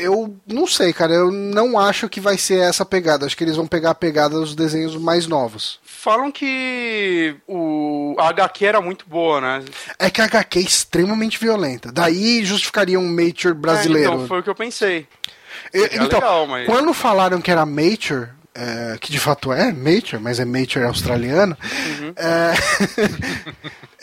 Eu não sei, cara, eu não acho que vai ser essa pegada. Acho que eles vão pegar a pegada dos desenhos mais novos. Falam que o a HQ era muito boa, né? É que a HQ é extremamente violenta. Daí justificaria um Mature brasileiro. É, então foi o que eu pensei. Eu- então, legal, mas- quando falaram que era Mature, é, que de fato é Mature, mas é Mature australiano, Uhum. é,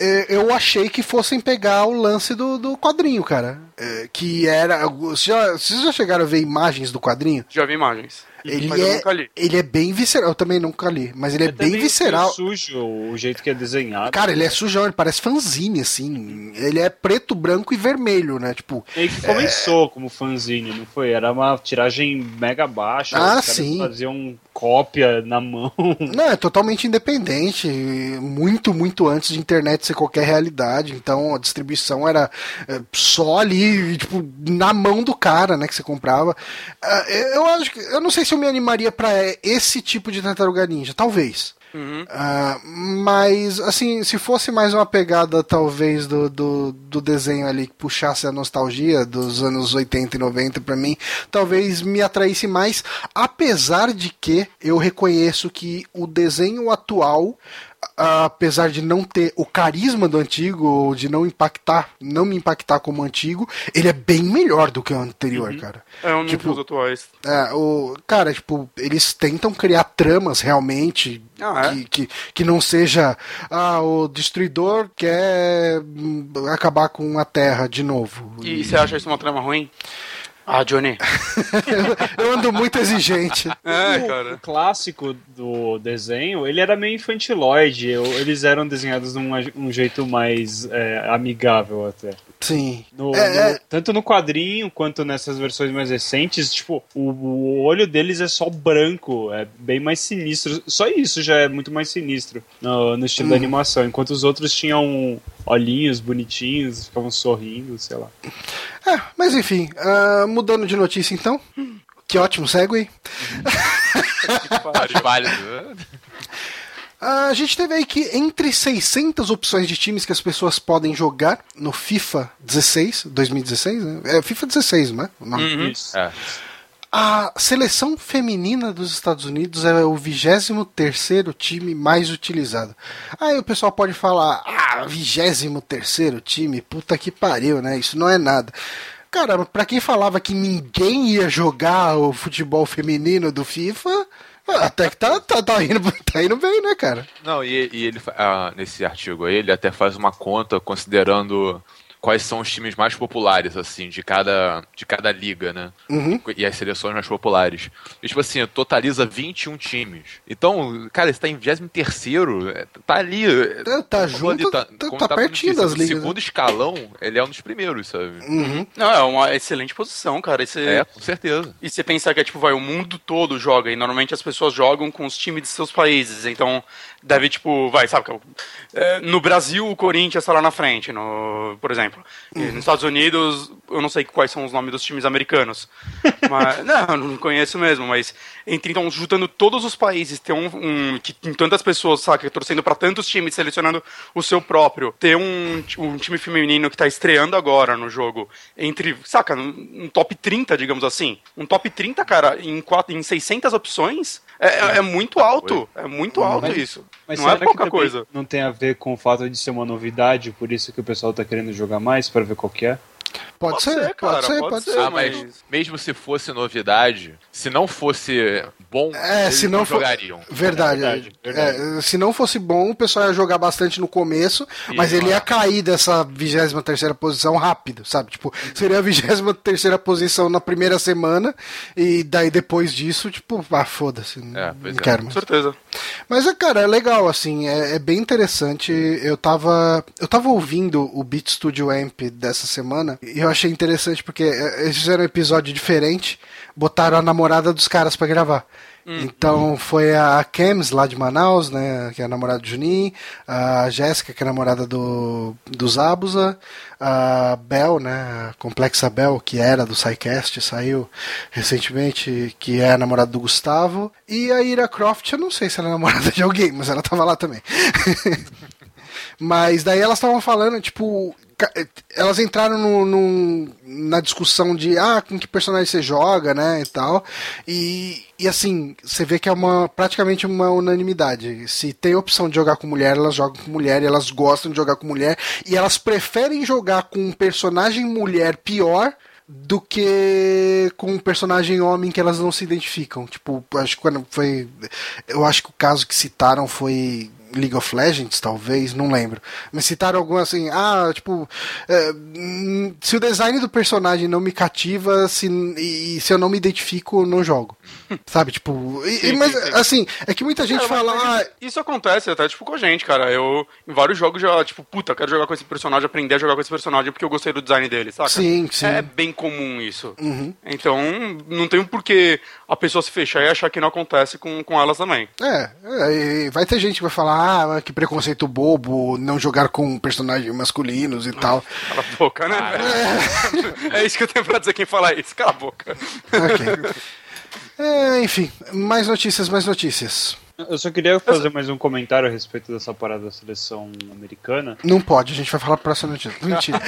é, eu achei que fossem pegar o lance do, do quadrinho, cara. É, que era. Vocês já, vocês já chegaram a ver imagens do quadrinho? Já vi imagens. Ele Mas eu é, nunca li. ele é bem visceral. Eu também nunca li, mas ele é, É bem visceral. sujo o jeito que é desenhado. Cara, ele é sujão, ele parece fanzine, assim. Ele é preto, branco e vermelho, né? Tipo, Meio que começou como fanzine, não foi? Era uma tiragem mega baixa. Ah, os caras sim. faziam cópia na mão. Não, é totalmente independente, muito, muito antes de internet ser qualquer realidade. Então a distribuição era é, só ali, tipo, na mão do cara, né, que você comprava. Ah, eu acho que, eu não sei se eu me animaria pra esse tipo de Tartaruga Ninja, talvez. Uhum. Ah, mas, assim, se fosse mais uma pegada, talvez, do, do, do desenho ali que puxasse a nostalgia dos anos 80 e 90 pra mim, talvez me atraísse mais, apesar de que eu reconheço que o desenho atual, apesar de não ter o carisma do antigo, ou de não impactar, não me impactar como antigo, ele é bem melhor do que o anterior, cara. É um Tipo- dos atuais. É, o, cara, tipo, eles tentam criar tramas realmente Ah, é? que, que, que não seja ah, o destruidor quer acabar com a Terra de novo. E você acha isso uma trama ruim? Ah, Johnny. Eu ando muito exigente. É, o, cara. o clássico do desenho, ele era meio infantiloide. eu- Eles eram desenhados de um, um jeito mais é, amigável até. Sim. No- É, no- tanto no quadrinho quanto nessas versões mais recentes, tipo, o, o olho deles é só branco, é bem mais sinistro. Só isso já é muito mais sinistro no, no estilo da animação, enquanto os outros tinham olhinhos bonitinhos, ficavam sorrindo, sei lá. É, mas enfim, ah, mudando de notícia então. Que ótimo segue. Válido. A gente teve aí que entre 600 opções de times que as pessoas podem jogar no FIFA 16, 2016, né? É FIFA 16, não é? O nome. Isso. É. A seleção feminina dos Estados Unidos é o 23 time mais utilizado. Aí o pessoal pode falar: ah, 23 time, puta que pariu, né? Isso não é nada. Cara, pra quem falava que ninguém ia jogar o futebol feminino do FIFA, até que tá, tá, tá, indo, tá indo bem, né, cara? Não, e, e ele, ah, nesse artigo aí, ele até faz uma conta considerando quais são os times mais populares, assim, de cada, de cada liga, né? Uhum. E as seleções mais populares. E, tipo assim, totaliza 21 times. Então, cara, você tá em 23 tá ali. Tá- tá como junto, ele tá- como tá na pertinho das no ligas, segundo escalão, ele é um dos primeiros, sabe? Uhum. Não, é uma excelente posição, cara. Esse... É, com certeza. E você pensar que é tipo, vai, o mundo todo joga, e normalmente as pessoas jogam com os times de seus países. Então, deve, tipo, vai, sabe? é, no Brasil, o Corinthians tá lá na frente, no, por exemplo. E nos Estados Unidos, eu não sei quais são os nomes dos times americanos. Mas, não, não conheço mesmo, mas entre, então, juntando todos os países, ter um, um que tem tantas pessoas, saca, torcendo pra tantos times, selecionando o seu próprio, ter um, um time feminino que tá estreando agora no jogo, entre, saca, um, um top 30, digamos assim. Um top 30, cara, em, quatro, em 600 opções, é, é- é muito alto. É muito alto Mas- isso. Mas não é pouca coisa. Não tem a ver com o fato de ser uma novidade, por isso que o pessoal tá querendo jogar mais pra ver qual que é? Pode, Pode ser, ser, pode cara, ser, pode pode ser. ser. Ah, mas mesmo se fosse novidade, se não fosse bom, É, eles se não for- jogariam. Verdade. É verdade, verdade. É, se não fosse bom, o pessoal ia jogar bastante no começo, mas ele ia cair dessa 23 posição rápido, sabe? Tipo, seria a 23 posição na primeira semana, e daí depois disso, tipo, ah, foda-se. não- É, não é. quero Com mais. certeza. Mas, é, cara, é legal, assim, é, é bem interessante. Eu tava, eu tava ouvindo o Beat Studio Amp dessa semana eu achei interessante porque é, eles fizeram um episódio diferente, botaram a namorada dos caras pra gravar. Então foi a Kems lá de Manaus, né, que é a namorada do Juninho, a Jéssica, que é a namorada do, do Zabuza, a Bel, né, a Complexa Bel, que era do SciCast, saiu recentemente, que é a namorada do Gustavo, e a Ira Croft, eu não sei se ela é namorada de alguém, mas ela tava lá também. Mas daí elas estavam falando, tipo, elas entraram no, no- na discussão de ah, com que personagem você joga, né, e tal. E, e assim, você vê que é uma praticamente uma unanimidade. Se tem opção de jogar com mulher, elas jogam com mulher, e elas gostam de jogar com mulher, e elas preferem jogar com um personagem mulher pior do que com um personagem homem que elas não se identificam. Tipo, acho que quando foi. Eu acho que o caso que citaram foi League of Legends, talvez, não lembro. Mas citaram algum assim, ah, tipo, é, hum, se o design do personagem não me cativa, se, e, se eu não me identifico, não jogo. Sabe, tipo. E, Sim, mas, sim, sim. assim, é que muita gente mas- fala, mas ah, isso acontece até, tipo, com a gente, cara. Eu, em vários jogos, já, tipo, puta, quero jogar com esse personagem, aprender a jogar com esse personagem porque eu gostei do design dele, saca? Sim, sim. É bem comum isso. Uhum. Então, não tem por que a pessoa se fechar e achar que não acontece com, com elas também. É, é, e vai ter gente que vai falar, ah, que preconceito bobo, não jogar com personagens masculinos e tal. Cala a boca, né? É isso que eu tenho pra dizer quem fala isso. Cala a boca. Ok. É, enfim, mais notícias, mais notícias. Eu só queria fazer mais um comentário a respeito dessa parada da seleção americana. Não pode, a gente vai falar pra próxima notícia. Mentira.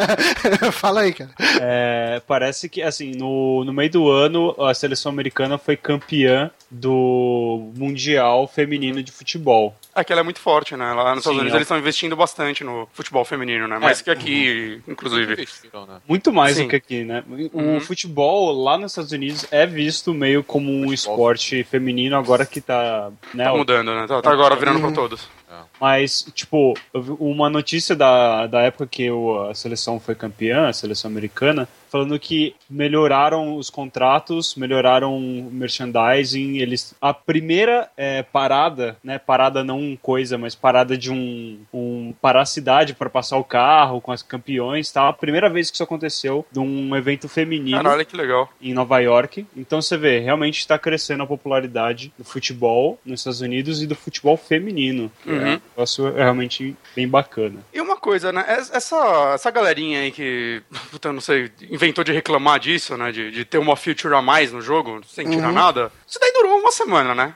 Fala aí, cara. É, parece que, assim, no, no meio do ano, a seleção americana foi campeã do Mundial Feminino de Futebol. Aqui ela é muito forte, né? Lá nos Estados Unidos é. eles estão investindo bastante no futebol feminino, né? Mais que aqui, inclusive. Investiram, né? Muito mais Sim. do que aqui, né? O Uhum. futebol lá nos Estados Unidos é visto meio como um esporte feminino agora que tá, né? Tá o- mudando, né? Tá, tá agora virando pra todos. Mas, tipo, uma notícia da, da época que o- a seleção foi campeã, a seleção americana, falando que melhoraram os contratos, melhoraram o merchandising, eles... A primeira é, parada, né, parada não coisa, mas parada de um... um parar a cidade para passar o carro com as campeões, tá? A primeira vez que isso aconteceu, de um evento feminino Caralho, que legal. em Nova York. Então você vê, realmente está crescendo a popularidade do futebol nos Estados Unidos e do futebol feminino. que Uhum. É um negócio realmente bem bacana. E uma coisa, né? es- Essa, essa galerinha aí que, puta, não sei, inventou de reclamar disso, né? De, de ter uma feature a mais no jogo, sem tirar Uhum. nada. Isso daí durou uma semana, né?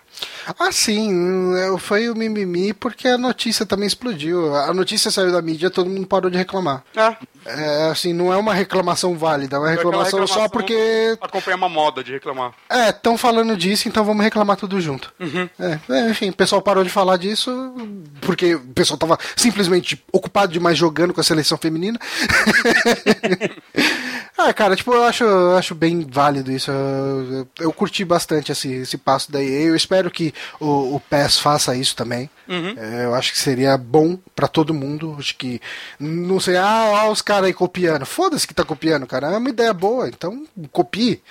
Ah, sim, é, foi o mimimi porque a notícia também explodiu. A notícia saiu da mídia, todo mundo parou de reclamar. É, É, assim, não é uma reclamação válida, é uma Foi aquela reclamação, só reclamação- porque. acompanha uma moda de reclamar. É, estão falando disso, então vamos reclamar tudo junto. Uhum. É, é, enfim, o pessoal parou de falar disso porque o pessoal tava simplesmente ocupado demais jogando com a seleção feminina. ah, cara, tipo, eu acho, eu acho bem válido isso. Eu, eu- eu curti bastante esse, esse passo da EA. Eu espero que o, o PES faça isso também. Uhum. É, eu acho que seria bom pra todo mundo. Acho que. Não sei, ah, ó os caras aí copiando. Foda-se que tá copiando, cara. É uma ideia boa, então copie.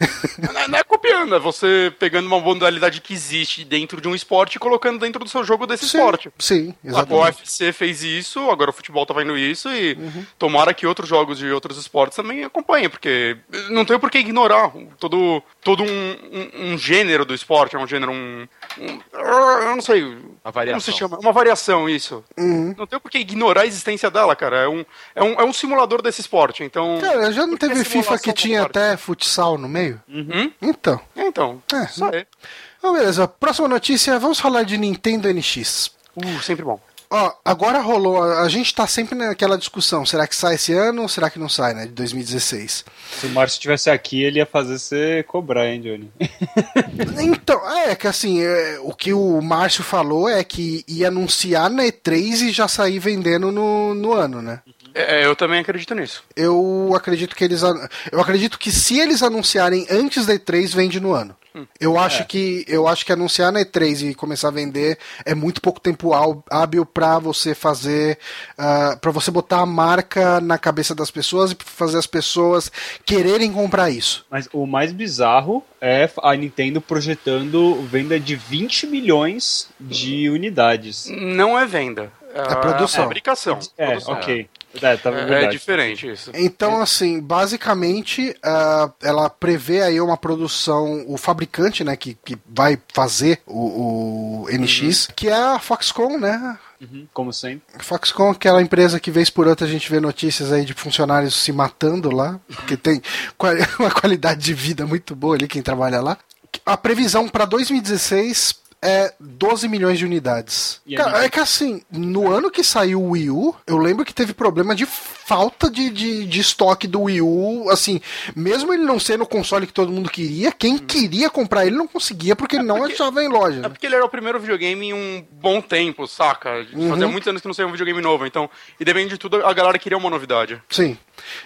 Não é- não é copiando, é você pegando uma modalidade que existe dentro de um esporte e colocando dentro do seu jogo desse Sim, esporte. Sim, A exatamente. UFC fez isso, agora o futebol tá fazendo isso e Uhum. tomara que outros jogos de outros esportes também acompanhem, porque não tem por que ignorar todo, todo um, um- um gênero do esporte, é um gênero, um, um- Eu não sei. Uma Como variação. se chama? Uma variação, isso. Uhum. Não tem por que ignorar a existência dela, cara. É um, é um, é um simulador desse esporte, então. Cara, já não teve FIFA que tinha esporte? até futsal no meio? Hum? Então. Então, É, isso aí. Então, beleza. Próxima notícia, vamos falar de Nintendo NX. Uh, sempre bom. Ó, agora rolou, a gente tá sempre naquela discussão, será que sai esse ano ou será que não sai, né, de 2016? Se o Márcio estivesse aqui, ele ia fazer você cobrar, hein, Johnny? Então, é que assim, é, o que o Márcio falou é que ia anunciar na E3 e já sair vendendo no, no ano, né? É, eu também acredito nisso. Eu acredito que eles. Eu acredito que se eles anunciarem antes da E3, vende no ano. Eu acho que eu acho que anunciar na E3 e começar a vender é muito pouco tempo há- hábil pra você fazer para pra você botar a marca na cabeça das pessoas e fazer as pessoas quererem comprar isso. Mas o mais bizarro é a Nintendo projetando venda de 20 milhões de unidades. Não é venda. É produção. fabricação. É, Produção. ok. É, tá É, é diferente isso. Então, assim, basicamente, ah, ela prevê aí uma produção, o fabricante, né, que, que vai fazer o, o NX, que é a Foxconn, né? Uhum, como sempre. Foxconn, aquela empresa que vez por outra a gente vê notícias aí de funcionários se matando lá, porque tem uma qualidade de vida muito boa ali quem trabalha lá. A previsão para 2016 é 12 milhões de unidades. A Cara, é que assim, no ano que saiu o Wii U, eu lembro que teve problema de falta de, de, de estoque do Wii U. Assim, mesmo ele não sendo o console que todo mundo queria, quem queria comprar ele não conseguia porque ele não achava em loja. É né? porque ele era o primeiro videogame em um bom tempo, saca? Uhum. Fazia muitos anos que não saiu um videogame novo, então, e depende de tudo, a galera queria uma novidade. Sim.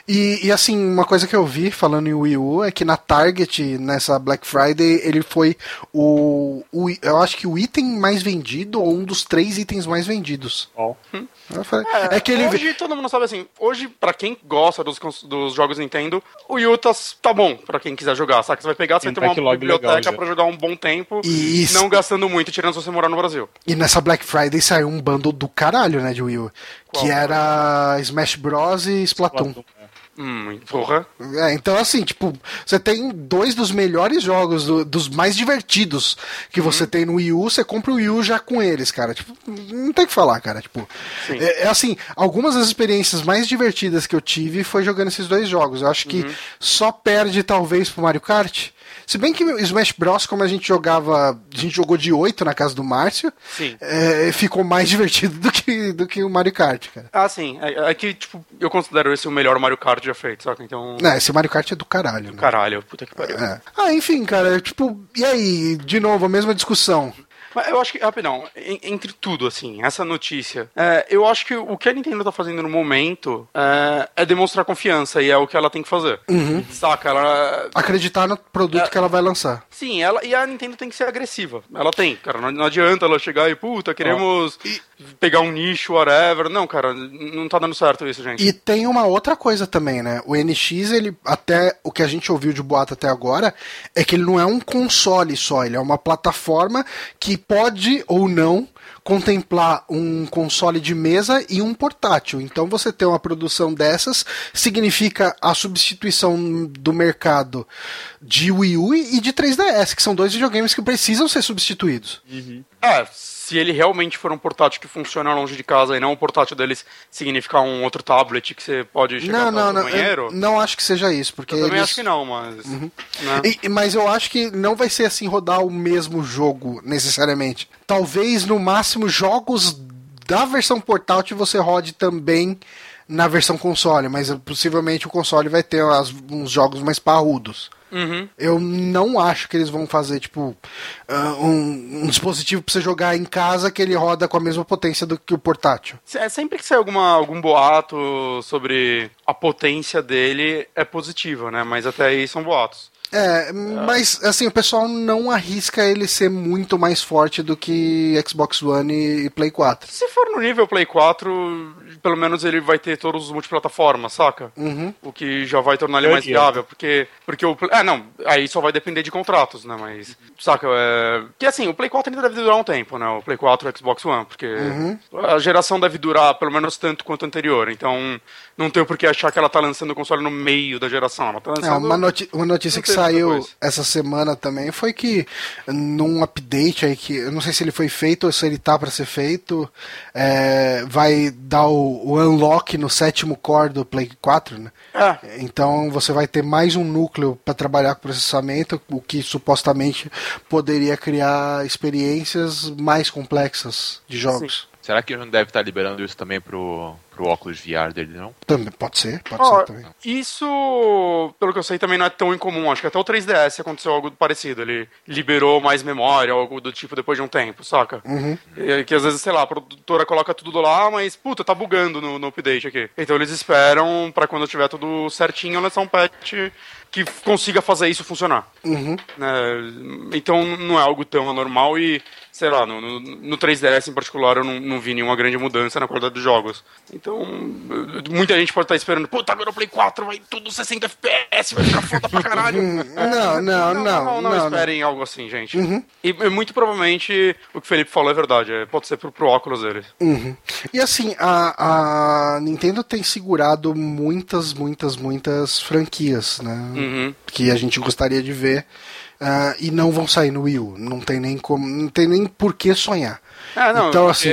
E, e, assim, uma coisa que eu vi falando em Wii U é que na Target, nessa Black Friday, ele foi o, o eu acho que o item mais vendido ou um dos três itens mais vendidos. Oh. Hum. Falei, é, é, que ele hoje todo mundo sabe assim, hoje para quem gosta dos, dos jogos Nintendo, o Wii U tá, tá bom para quem quiser jogar, sabe? Você vai pegar, você vai ter uma biblioteca para jogar um bom tempo, e não gastando muito, tirando se você morar no Brasil. E nessa Black Friday saiu um bundle do caralho, né, de Wii U, Qual? que era Smash Bros e Splatoon. Splatoon. Hum, porra. É, então, assim, tipo, você tem dois dos melhores jogos, do, dos mais divertidos que você uhum. tem no Wii U, você compra o Wii U já com eles, cara. Tipo, não tem o que falar, cara. Tipo, é, é, assim, algumas das experiências mais divertidas que eu tive foi jogando esses dois jogos. Eu acho que uhum. só perde, talvez, pro Mario Kart. Se bem que Smash Bros, como a gente jogava, a gente jogou de 8 na casa do Márcio, é, ficou mais divertido do que, do que o Mario Kart, cara. Ah, sim. É, é, que, tipo, eu considero esse o melhor Mario Kart já feito, saca? Então. É, esse Mario Kart é do caralho, né? Caralho, puta que pariu. É. Ah, enfim, cara, tipo, e aí, de novo, a mesma discussão. Mas eu acho que, rapidão, entre tudo, assim, essa notícia, é, eu acho que o que a Nintendo tá fazendo no momento é, é demonstrar confiança e é o que ela tem que fazer. Uhum. Saca? Ela. Acreditar no produto é, que ela vai lançar. Sim, ela e a Nintendo tem que ser agressiva. Ela tem, cara. Não, não adianta ela chegar e, puta, queremos e... pegar um nicho, whatever. Não, cara, não tá dando certo isso, gente. E tem uma outra coisa também, né? O NX, ele, até o que a gente ouviu de boato até agora, é que ele não é um console só, ele é uma plataforma que pode ou não contemplar um console de mesa e um portátil. Então você ter uma produção dessas significa a substituição do mercado de Wii U e de 3DS, que são dois videogames que precisam ser substituídos. Uhum. É, se ele realmente for um portátil que funciona longe de casa e não um portátil deles significar um outro tablet que você pode chegar não, não, no não, banheiro. Não acho que seja isso, porque eu também eles... acho que não, mas. Uhum. Né? E, mas eu acho que não vai ser assim rodar o mesmo jogo necessariamente. Talvez no máximo jogos da versão portátil você rode também na versão console, mas possivelmente o console vai ter as, uns jogos mais parrudos. Uhum. Eu não acho que eles vão fazer, tipo, uh, um, um, dispositivo pra você jogar em casa que ele roda com a mesma potência do que o portátil. É, sempre que sai alguma, algum boato sobre a potência dele, é positivo, né? Mas até aí são boatos. É, mas assim, o pessoal não arrisca ele ser muito mais forte do que Xbox One e Play 4. Se for no nível Play 4, pelo menos ele vai ter todos os multiplataformas, saca? Uhum. O que já vai tornar ele mais viável, porque porque o Ah, não, aí só vai depender de contratos, né, mas saca, é... que assim, o Play 4 ainda deve durar um tempo, né? O Play 4 e o Xbox One, porque uhum. a geração deve durar pelo menos tanto quanto a anterior. Então, não tem por que achar que ela tá lançando o console no meio da geração, ela tá lançando é, uma, noti uma notícia que saiu essa semana também foi que num update aí que eu não sei se ele foi feito ou se ele tá para ser feito, é, vai dar o, o, unlock no sétimo core do Play 4, né? É. Então você vai ter mais um núcleo para trabalhar com processamento, o que supostamente poderia criar experiências mais complexas de jogos. Sim. Será que não deve estar liberando isso também pro, pro óculos VR dele, não? Também, pode ser, pode oh, ser também. Isso, pelo que eu sei, também não é tão incomum. Acho que até o 3DS aconteceu algo parecido. Ele liberou mais memória, algo do tipo, depois de um tempo, saca? Uhum. E, que às vezes, sei lá, a produtora coloca tudo lá, mas, puta, tá bugando no, no update aqui. Então eles esperam para quando tiver tudo certinho lançar um patch que consiga fazer isso funcionar. Uhum. Né? Então não é algo tão anormal e sei lá, no, no, no 3DS em particular eu não, não, vi nenhuma grande mudança na qualidade dos jogos. Então, muita gente pode estar esperando, puta, agora o Play 4 vai tudo 60 FPS, vai ficar foda pra caralho. não, não, não, não. Não, não, esperem algo assim, gente. Uhum. E, e, muito provavelmente o que o Felipe falou é verdade, é, pode ser pro, pro óculos dele. Uhum. E assim, a, a Nintendo tem segurado muitas, muitas, muitas franquias, né? Uhum. Que a gente gostaria de ver uh, e não vão sair no Wii U. Não tem nem como, não tem nem por que sonhar. É, não, então assim,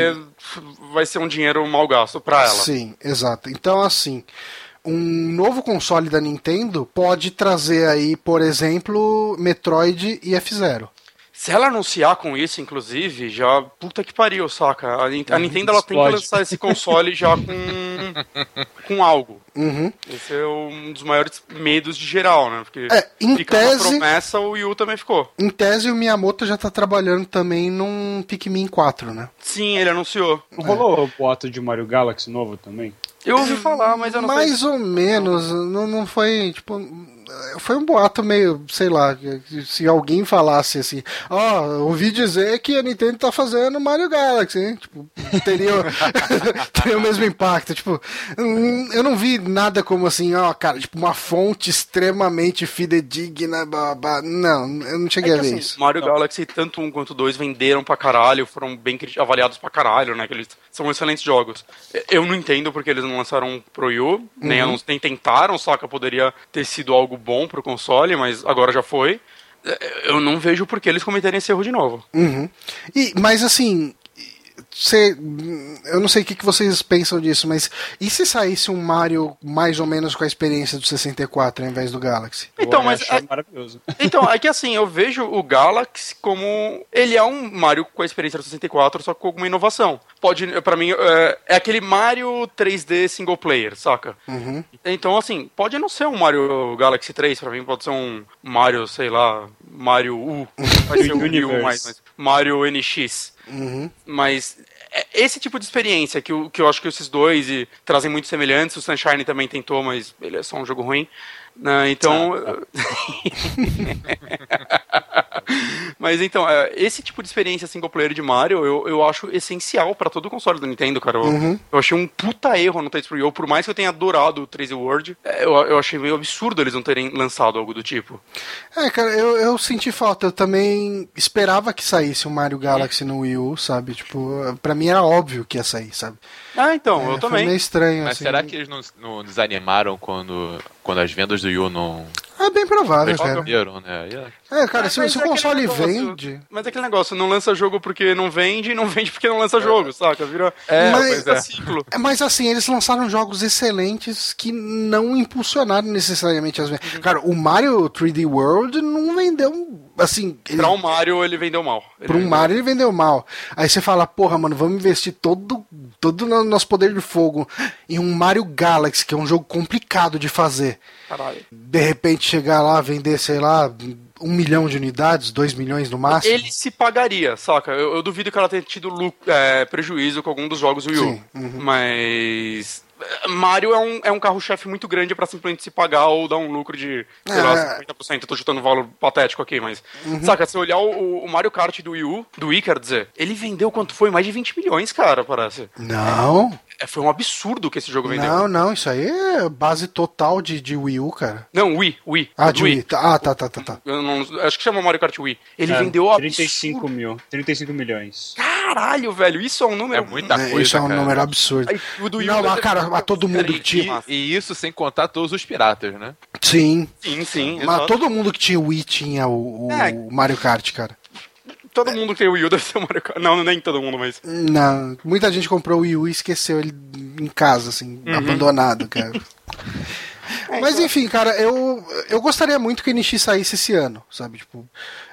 vai ser um dinheiro mal gasto para ela. Sim, exato. Então assim, um novo console da Nintendo pode trazer aí, por exemplo, Metroid e F-Zero. Se ela anunciar com isso, inclusive, já puta que pariu, saca? A, a Nintendo ela tem que lançar esse console já com, com algo. Uhum. Esse é um dos maiores medos de geral, né? Porque é, em fica tese, promessa, o Wii U também ficou. Em tese, o Miyamoto já tá trabalhando também num Pikmin 4, né? Sim, ele anunciou. Não rolou o boato de Mario Galaxy novo também? Eu ouvi falar, mas eu não Mais sei. ou menos, não, não foi, tipo, foi um boato meio, sei lá, se alguém falasse assim, ó, ouvi dizer que a Nintendo tá fazendo Mario Galaxy, hein? Tipo, teria, teria o mesmo impacto, tipo, hum, eu não vi nada como assim, ó, cara, tipo, uma fonte extremamente fidedigna, blá, blá. não, eu não cheguei É a que, ver assim, isso. Mario Galaxy, tanto um quanto dois, venderam pra caralho, foram bem avaliados pra caralho, né? Que eles são excelentes jogos. Eu não entendo porque eles não lançaram pro Wii U, nem, Uhum. anun- nem tentaram, saca? Poderia ter sido algo bom pro console, mas agora já foi. Eu não vejo por que eles cometerem esse erro de novo. Uhum. E, mas assim, cê- eu não sei o que, que vocês pensam disso, mas e se saísse um Mario mais ou menos com a experiência do 64 ao invés do Galaxy? Então, mas é- maravilhoso. Então, é que assim, eu vejo o Galaxy como. Ele é um Mario com a experiência do 64, só que com alguma inovação. Pode, pra mim, é, é aquele Mario 3D single player, saca? Uhum. Então, assim, pode não ser um Mario Galaxy 3, pra mim, pode ser um Mario, sei lá, Mario U. Vai ser o Wii U Universe. mais, mas Mario NX. Uhum. Mas é esse tipo de experiência que eu, que eu acho que esses dois e, trazem muito semelhantes. O Sunshine também tentou, mas ele é só um jogo ruim. né? então. mas então, é, esse tipo de experiência single player de Mario eu, eu acho essencial pra todo o console da Nintendo, cara. Eu, eu achei um puta erro no 3 pro Wii U, por mais que eu tenha adorado o 3D World, é, eu, eu achei meio absurdo eles não terem lançado algo do tipo. É, cara, eu, eu senti falta. Eu também esperava que saísse um Mario Galaxy no Wii U, sabe? Tipo, pra mim era óbvio que ia sair, sabe? Ah, então, É, eu Foi também. meio estranho, Mas assim. será que eles não, não desanimaram quando, quando as vendas do Wii U não É bem provável, cara. né? E, É, cara, se, Mas se o é aquele console negócio- vende. Mas é aquele negócio, não lança jogo porque não vende, não vende porque não lança jogo, saca? Vira É, Mas- é. ciclo. É, Mas assim, eles lançaram jogos excelentes que não impulsionaram necessariamente as vendas. Cara, o Mario 3D World não vendeu. Assim, ele, Pra um Mario ele vendeu mal. Ele pra um vendeu- Mario ele vendeu mal. Aí você fala, porra, mano, vamos investir todo, todo o nosso poder de fogo em um Mario Galaxy, que é um jogo complicado de fazer. Caralho. De repente chegar lá, vender, sei lá, um milhão de unidades, dois milhões no máximo. Ele se pagaria, saca? Eu, eu duvido que ela tenha tido é, prejuízo com algum dos jogos Wii U. Sim, uhum. Mas. Mario é um, é um carro-chefe muito grande pra simplesmente se pagar ou dar um lucro de, sei É. lá, 50%. Eu tô chutando um valor patético aqui, mas. Uhum. Saca, se olhar o, o Mario Kart do Wii U, do Wii, quer dizer, ele vendeu quanto foi? Mais de 20 milhões, cara, parece. Não, foi um absurdo que esse jogo vendeu. não, não, isso aí é base total de, de Wii U, cara. Não, Wii, Wii. Ah, de Wii. tá- Ah, tá, tá, tá, tá. Eu não, acho que chama Mario Kart Wii. Ele É, vendeu absurdo. 35 mil. 35 milhões. Caralho, velho, isso é um número. É muita É, coisa, isso é um cara. número absurdo. Aí, o do Wii Não, U mas, cara, mas todo mundo que E, tinha. e isso sem contar todos os piratas, né? Sim. Sim, sim. Mas exato. todo mundo que tinha Wii tinha o, o É. Mario Kart, cara. Todo mundo que tem o Wii U deve ter o Mario Kart. Não, nem todo mundo, mas. Não, muita gente comprou o Wii U e esqueceu ele em casa, assim, Uhum. abandonado, cara. Mas enfim, cara, eu, eu gostaria muito que o NX saísse esse ano, sabe? Tipo,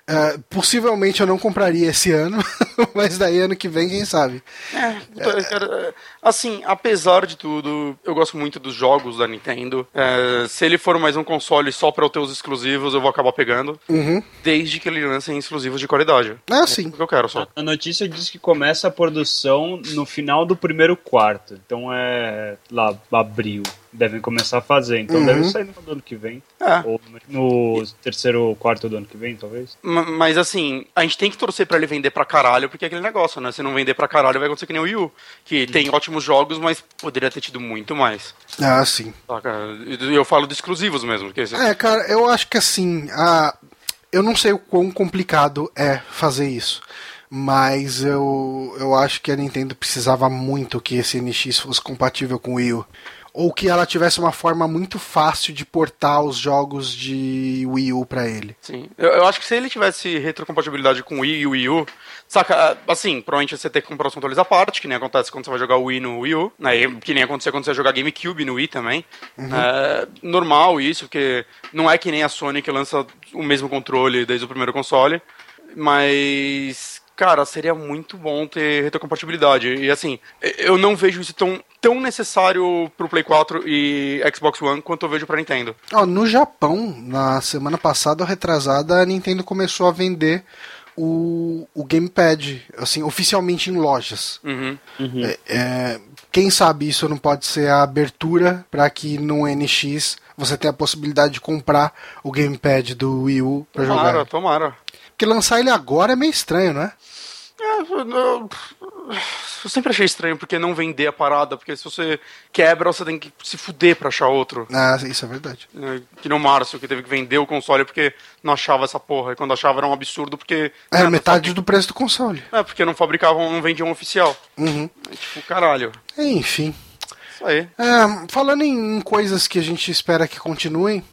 é, possivelmente eu não compraria esse ano, mas daí ano que vem, quem sabe? É, cara, assim, apesar de tudo, eu gosto muito dos jogos da Nintendo. É, se ele for mais um console só pra eu ter os exclusivos, eu vou acabar pegando. Uhum. Desde que ele lancem exclusivos de qualidade. É, sim. que eu quero só. A notícia diz que começa a produção no final do primeiro quarto. Então é lá, abril. Devem começar a fazer. Então Uhum. deve sair no ano que vem. É. Ou no terceiro quarto do ano que vem, talvez. Ma- Mas assim, a gente tem que torcer pra ele vender pra caralho, porque é aquele negócio, né? Se não vender pra caralho, vai acontecer que nem o Wii U. Que tem ótimos jogos, mas poderia ter tido muito mais. Ah, sim. E Eu falo de exclusivos mesmo. Porque É, cara, eu acho que assim, a... eu não sei o quão complicado é fazer isso. Mas eu, eu acho que a Nintendo precisava muito que esse NX fosse compatível com o Wii U. Ou que ela tivesse uma forma muito fácil de portar os jogos de Wii U pra ele. Sim. Eu, eu acho que se ele tivesse retrocompatibilidade com Wii e Wii U, saca, assim, provavelmente você ter que comprar os controles à parte, que nem acontece quando você vai jogar o Wii no Wii U, né, que nem aconteceu quando você vai jogar GameCube no Wii também. É normal isso, porque não é que nem a Sony que lança o mesmo controle desde o primeiro console, mas... Cara, seria muito bom ter retrocompatibilidade. E assim, eu não vejo isso tão, tão necessário pro Play 4 e Xbox One quanto eu vejo pra Nintendo. Ó, no Japão, na semana passada ou retrasada, a Nintendo começou a vender o, o gamepad, assim, oficialmente em lojas. Uhum. É, é, quem sabe isso não pode ser a abertura para que no NX você tenha a possibilidade de comprar o gamepad do Wii U pra Tomara, jogar. tomara. Porque lançar ele agora é meio estranho, né? É, eu, sempre achei estranho porque não vender a parada, porque se você quebra, você tem que se fuder pra achar outro. Ah, isso é verdade. É, Que no Márcio, que teve que vender o console porque não achava essa porra. E quando achava era um absurdo porque. É, metade do preço do console. É, porque não fabricavam, não vendiam oficial. Uhum. É, tipo, caralho. Enfim. Isso aí. É, falando em coisas que a gente espera que continuem,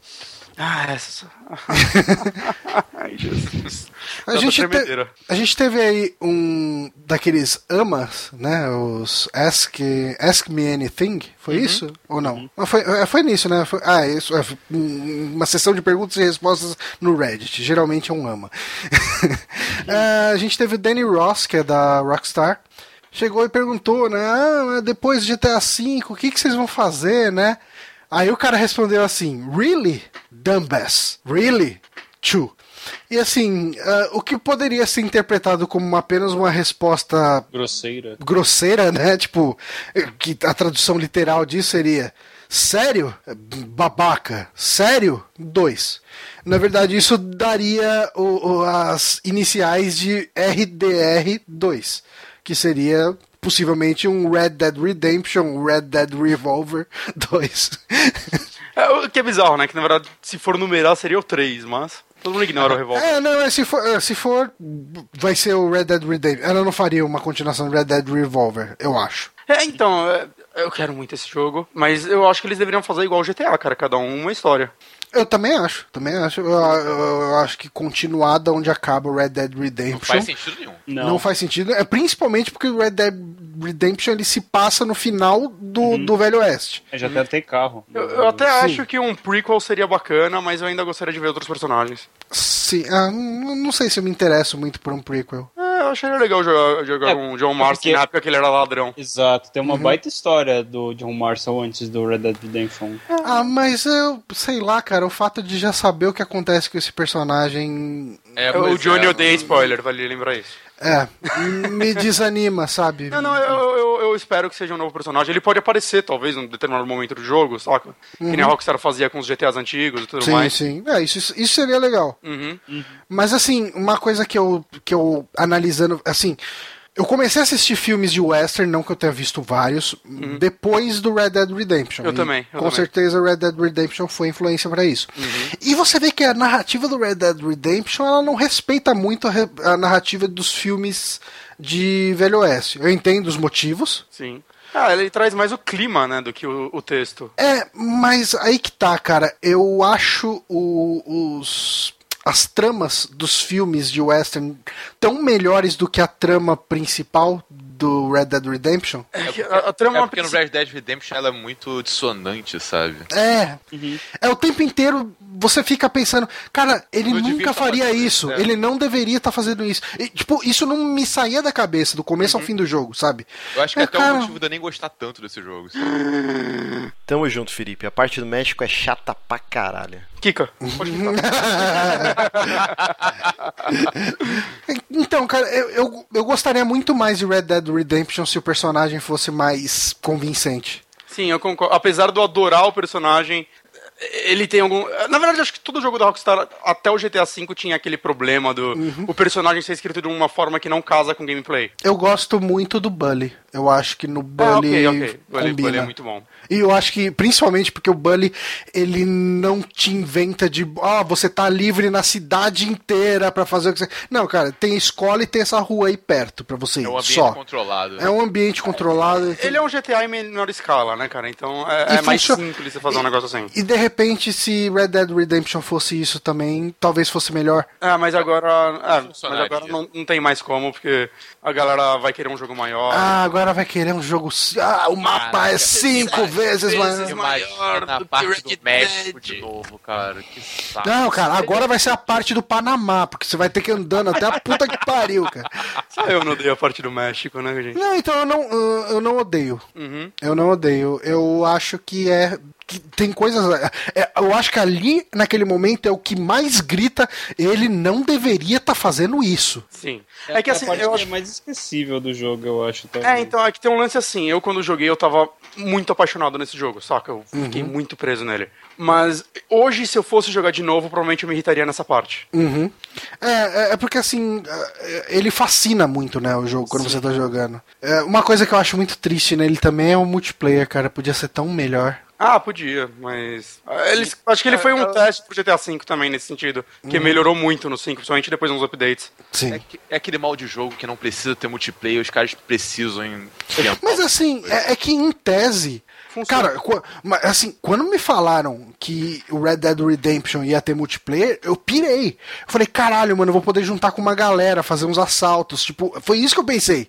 Ah, essa. Ai, Jesus. a gente, te- a gente teve aí um daqueles amas, né? Os Ask, Ask Me Anything. Foi Uhum. isso? Ou não? Ah, Foi, é, foi nisso, né? Foi- ah, isso. é, um- uma sessão de perguntas e respostas no Reddit. Geralmente é um ama. É, a gente teve o Danny Ross, que é da Rockstar. Chegou e perguntou, né? Ah, depois de GTA V, o que, que vocês vão fazer, né? Aí o cara respondeu assim: Really? Dumbass. Really? True. E assim, ah, o que poderia ser interpretado como apenas uma resposta Grosseira. grosseira, né? Tipo, que a tradução literal disso seria: Sério? Babaca. Sério? Dois. Na verdade, isso daria o- o- as iniciais de RDR2, que seria possivelmente um Red Dead Redemption, Red Dead Revolver 2. É, o que é bizarro, né? Que na verdade, se for numerar, seria o 3, mas. Todo mundo ignora o. É, não, é, se for, é, se for, vai ser o Red Dead Redemption. Ela não faria uma continuação do Red Dead Revolver, eu acho. É, então, é, eu quero muito esse jogo, mas eu acho que eles deveriam fazer igual o GTA, cara, cada um uma história. Eu também acho, também acho. Eu, eu- eu acho que continuar da onde acaba o Red Dead Não Redemption faz sentido nenhum. Não. não faz sentido. É principalmente porque o Red Dead Redemption ele se passa no final do, do Velho Oeste. É, Já tem até carro. Eu, eu até acho que um prequel seria bacana, mas eu ainda gostaria de ver outros personagens. Sim, ah, não não sei se eu me interesso muito por um prequel. É, eu acharia legal jogar, jogar É, com o John Marston porque- na época que ele era ladrão. Exato, tem uma Uhum. baita história do John Marston antes do Red Dead Redemption. Ah, mas eu sei lá, cara, o fato de já saber o que acontece com esse personagem. É, o pois Johnny é, odeia spoiler, vale lembrar isso. É, me desanima, sabe? Não, não, eu, eu, eu espero que seja um novo personagem. Ele pode aparecer, talvez, num determinado momento do jogo, saca? Que nem a Rockstar fazia com os GTAs antigos e tudo Uhum. Sim, mais. sim. É, isso, isso seria legal. Uhum. Mas assim, uma coisa que eu, que eu analisando, assim, eu comecei a assistir filmes de western, não que eu tenha visto vários, depois do Red Dead Redemption. Eu E também, eu com também. certeza Red Dead Redemption foi influência pra isso. E você vê que a narrativa do Red Dead Redemption, ela não respeita muito a, a narrativa dos filmes de Velho Oeste. Eu entendo os motivos, Sim. Ah, ele traz mais o clima, né, do que o, o texto. É, mas aí que tá, cara. Eu acho o- os as tramas dos filmes de western tão melhores do que a trama principal do Red Dead Redemption. É, que a, a trama É porque no Red Dead Redemption ela é muito dissonante, sabe? É. É o tempo inteiro você fica pensando, cara, ele devia nunca tá faria isso. isso, é. Ele não deveria estar fazendo isso. E, tipo, isso não me saía da cabeça do começo ao fim do jogo, sabe? Eu acho que É, até cara. o motivo de eu nem gostar tanto desse jogo. sabe? Tamo junto, Felipe. A parte do México é chata pra caralho. Kika. Então, cara, eu, eu, eu gostaria muito mais de Red Dead Redemption se o personagem fosse mais convincente. Sim, eu concordo. Apesar de eu adorar o personagem, ele tem algum. Na verdade, acho que todo jogo da Rockstar, até o GTA V, tinha aquele problema do Uhum. o personagem ser escrito de uma forma que não casa com o gameplay. Eu gosto muito do Bully. Eu acho que no Bully Ah, ok, ok. Bully, combina. Bully é muito bom. E eu acho que, principalmente porque o Bully, ele não te inventa de, ah, você tá livre na cidade inteira pra fazer o que você... Não, cara, tem escola e tem essa rua aí perto pra você ir, É um ambiente só. controlado. É um ambiente controlado. Ele é um GTA em menor escala, né, cara? Então é, é mais simples você fazer um negócio assim. E de repente, se Red Dead Redemption fosse isso também, talvez fosse melhor. Ah, mas agora. É, mas agora não, não tem mais como, porque a galera vai querer um jogo maior. Ah, agora vai querer um jogo. Ah, o mapa é cinco vezes maior. Imagina a parte do México de novo, cara. Que saco. Não, cara, agora vai ser a parte do Panamá, porque você vai ter que ir andando até a puta que pariu, cara. Só eu não odeio a parte do México, né, gente? Não, então eu não, eu- não odeio. Uhum. Eu não odeio. Eu acho que é que tem coisas. é, eu acho que ali, naquele momento, é o que mais grita. Ele não deveria estar fazendo isso. Sim. É, que assim, a parte eu que acho é mais esquecível do jogo, eu acho. Também. É, então, é que tem um lance assim, eu quando joguei eu tava muito apaixonado nesse jogo, saca? Eu fiquei Uhum. muito preso nele. Mas hoje, se eu fosse jogar de novo, provavelmente eu me irritaria nessa parte. Uhum. É, é, é porque assim, é, ele fascina muito, né, o jogo quando você tá jogando. É, uma coisa que eu acho muito triste nele também é o multiplayer, cara. Podia ser tão melhor. Ah, podia, mas. ah, Eles, acho que ele foi um teste pro GTA V também, nesse sentido. Que Uhum. melhorou muito no 5, principalmente depois dos updates. Sim. É, que- é aquele mal de jogo que não precisa ter multiplayer, os caras precisam em. Mas assim, é, é que em tese. Funciona. Cara, mas, assim, quando me falaram que o Red Dead Redemption ia ter multiplayer, eu pirei. Eu falei, caralho, mano, eu vou poder juntar com uma galera, fazer uns assaltos. Tipo, foi isso que eu pensei.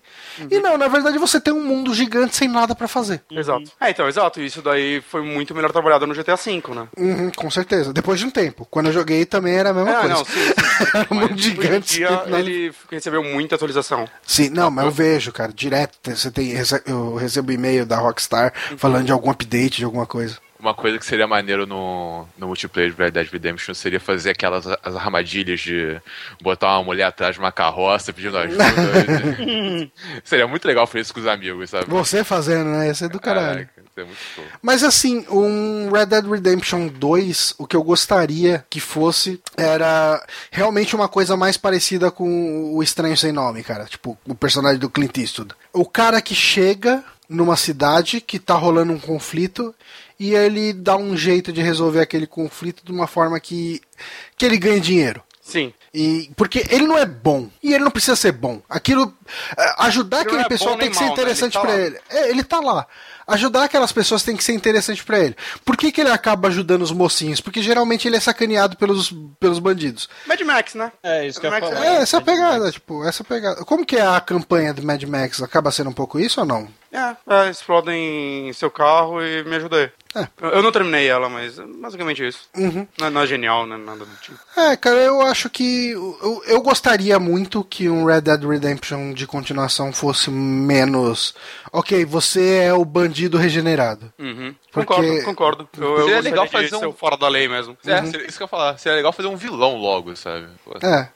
E não, na verdade você tem um mundo gigante sem nada pra fazer. Exato. É, então, exato. Isso daí foi muito melhor trabalhado no GTA V, né? Uhum, com certeza. Depois de um tempo. Quando eu joguei também era a mesma Ah, coisa. não, sim, sim. Era um mundo em gigante. dia, nada. ele recebeu muita atualização. Sim, não, mas eu vejo, cara, direto. Você tem, eu recebo e-mail da Rockstar falando de algum update, de alguma coisa. Uma coisa que seria maneiro no, no multiplayer de Red Dead Redemption seria fazer aquelas as armadilhas de botar uma mulher atrás de uma carroça pedindo ajuda. seria muito legal fazer isso com os amigos, sabe? Você fazendo, né? Ia ser do caralho. Caraca, isso é muito show. Mas assim, um Red Dead Redemption 2, o que eu gostaria que fosse era realmente uma coisa mais parecida com o Estranho Sem Nome, cara. Tipo, o personagem do Clint Eastwood. O cara que chega numa cidade que tá rolando um conflito e ele dá um jeito de resolver aquele conflito de uma forma que, que ele ganhe dinheiro. Sim. E, porque ele não é bom. E ele não precisa ser bom. Aquilo. é, Ajudar Ele aquele é pessoal tem que ser mal, né? interessante Ele tá pra lá. ele. É, ele tá lá. Ajudar aquelas pessoas tem que ser interessante pra ele. Por que, que ele acaba ajudando os mocinhos? Porque geralmente ele é sacaneado pelos, pelos bandidos. Mad Max, né? É, isso que eu Max falar. É, essa é a pegada, tipo, essa pegada. Como que é a campanha do Mad Max? Acaba sendo um pouco isso ou não? É, é, explodem seu carro e me ajudei. É. Eu- não terminei ela, mas é basicamente isso. Uhum. Não, não é genial, né? Nada do tipo. É, cara, eu acho que. Eu, eu gostaria muito que um Red Dead Redemption de continuação fosse menos. Ok, você é o bandido regenerado. Uhum. Porque- Concordo, concordo. Eu, eu Seria gostaria legal de fazer ser um- fora da lei mesmo. É, seria- isso que eu ia falar. Seria legal fazer um vilão logo, sabe? Pô, É.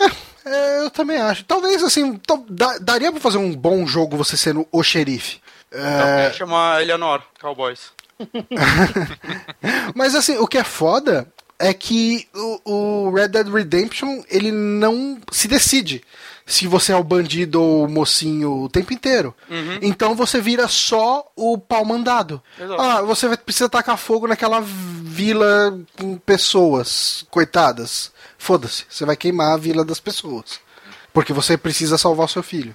É, é, eu também acho. Talvez assim, to- da- daria pra fazer um bom jogo você sendo o xerife. É, Então, Chama Eleanor, Cowboys. mas assim, o que é foda é que o, o Red Dead Redemption ele não se decide se você é o bandido ou o mocinho o tempo inteiro. Então você vira só o pau mandado. Exato. Ah, você vai precisa tacar fogo naquela vila com pessoas coitadas. Foda-se, você vai queimar a vila das pessoas. Porque você precisa salvar o seu filho.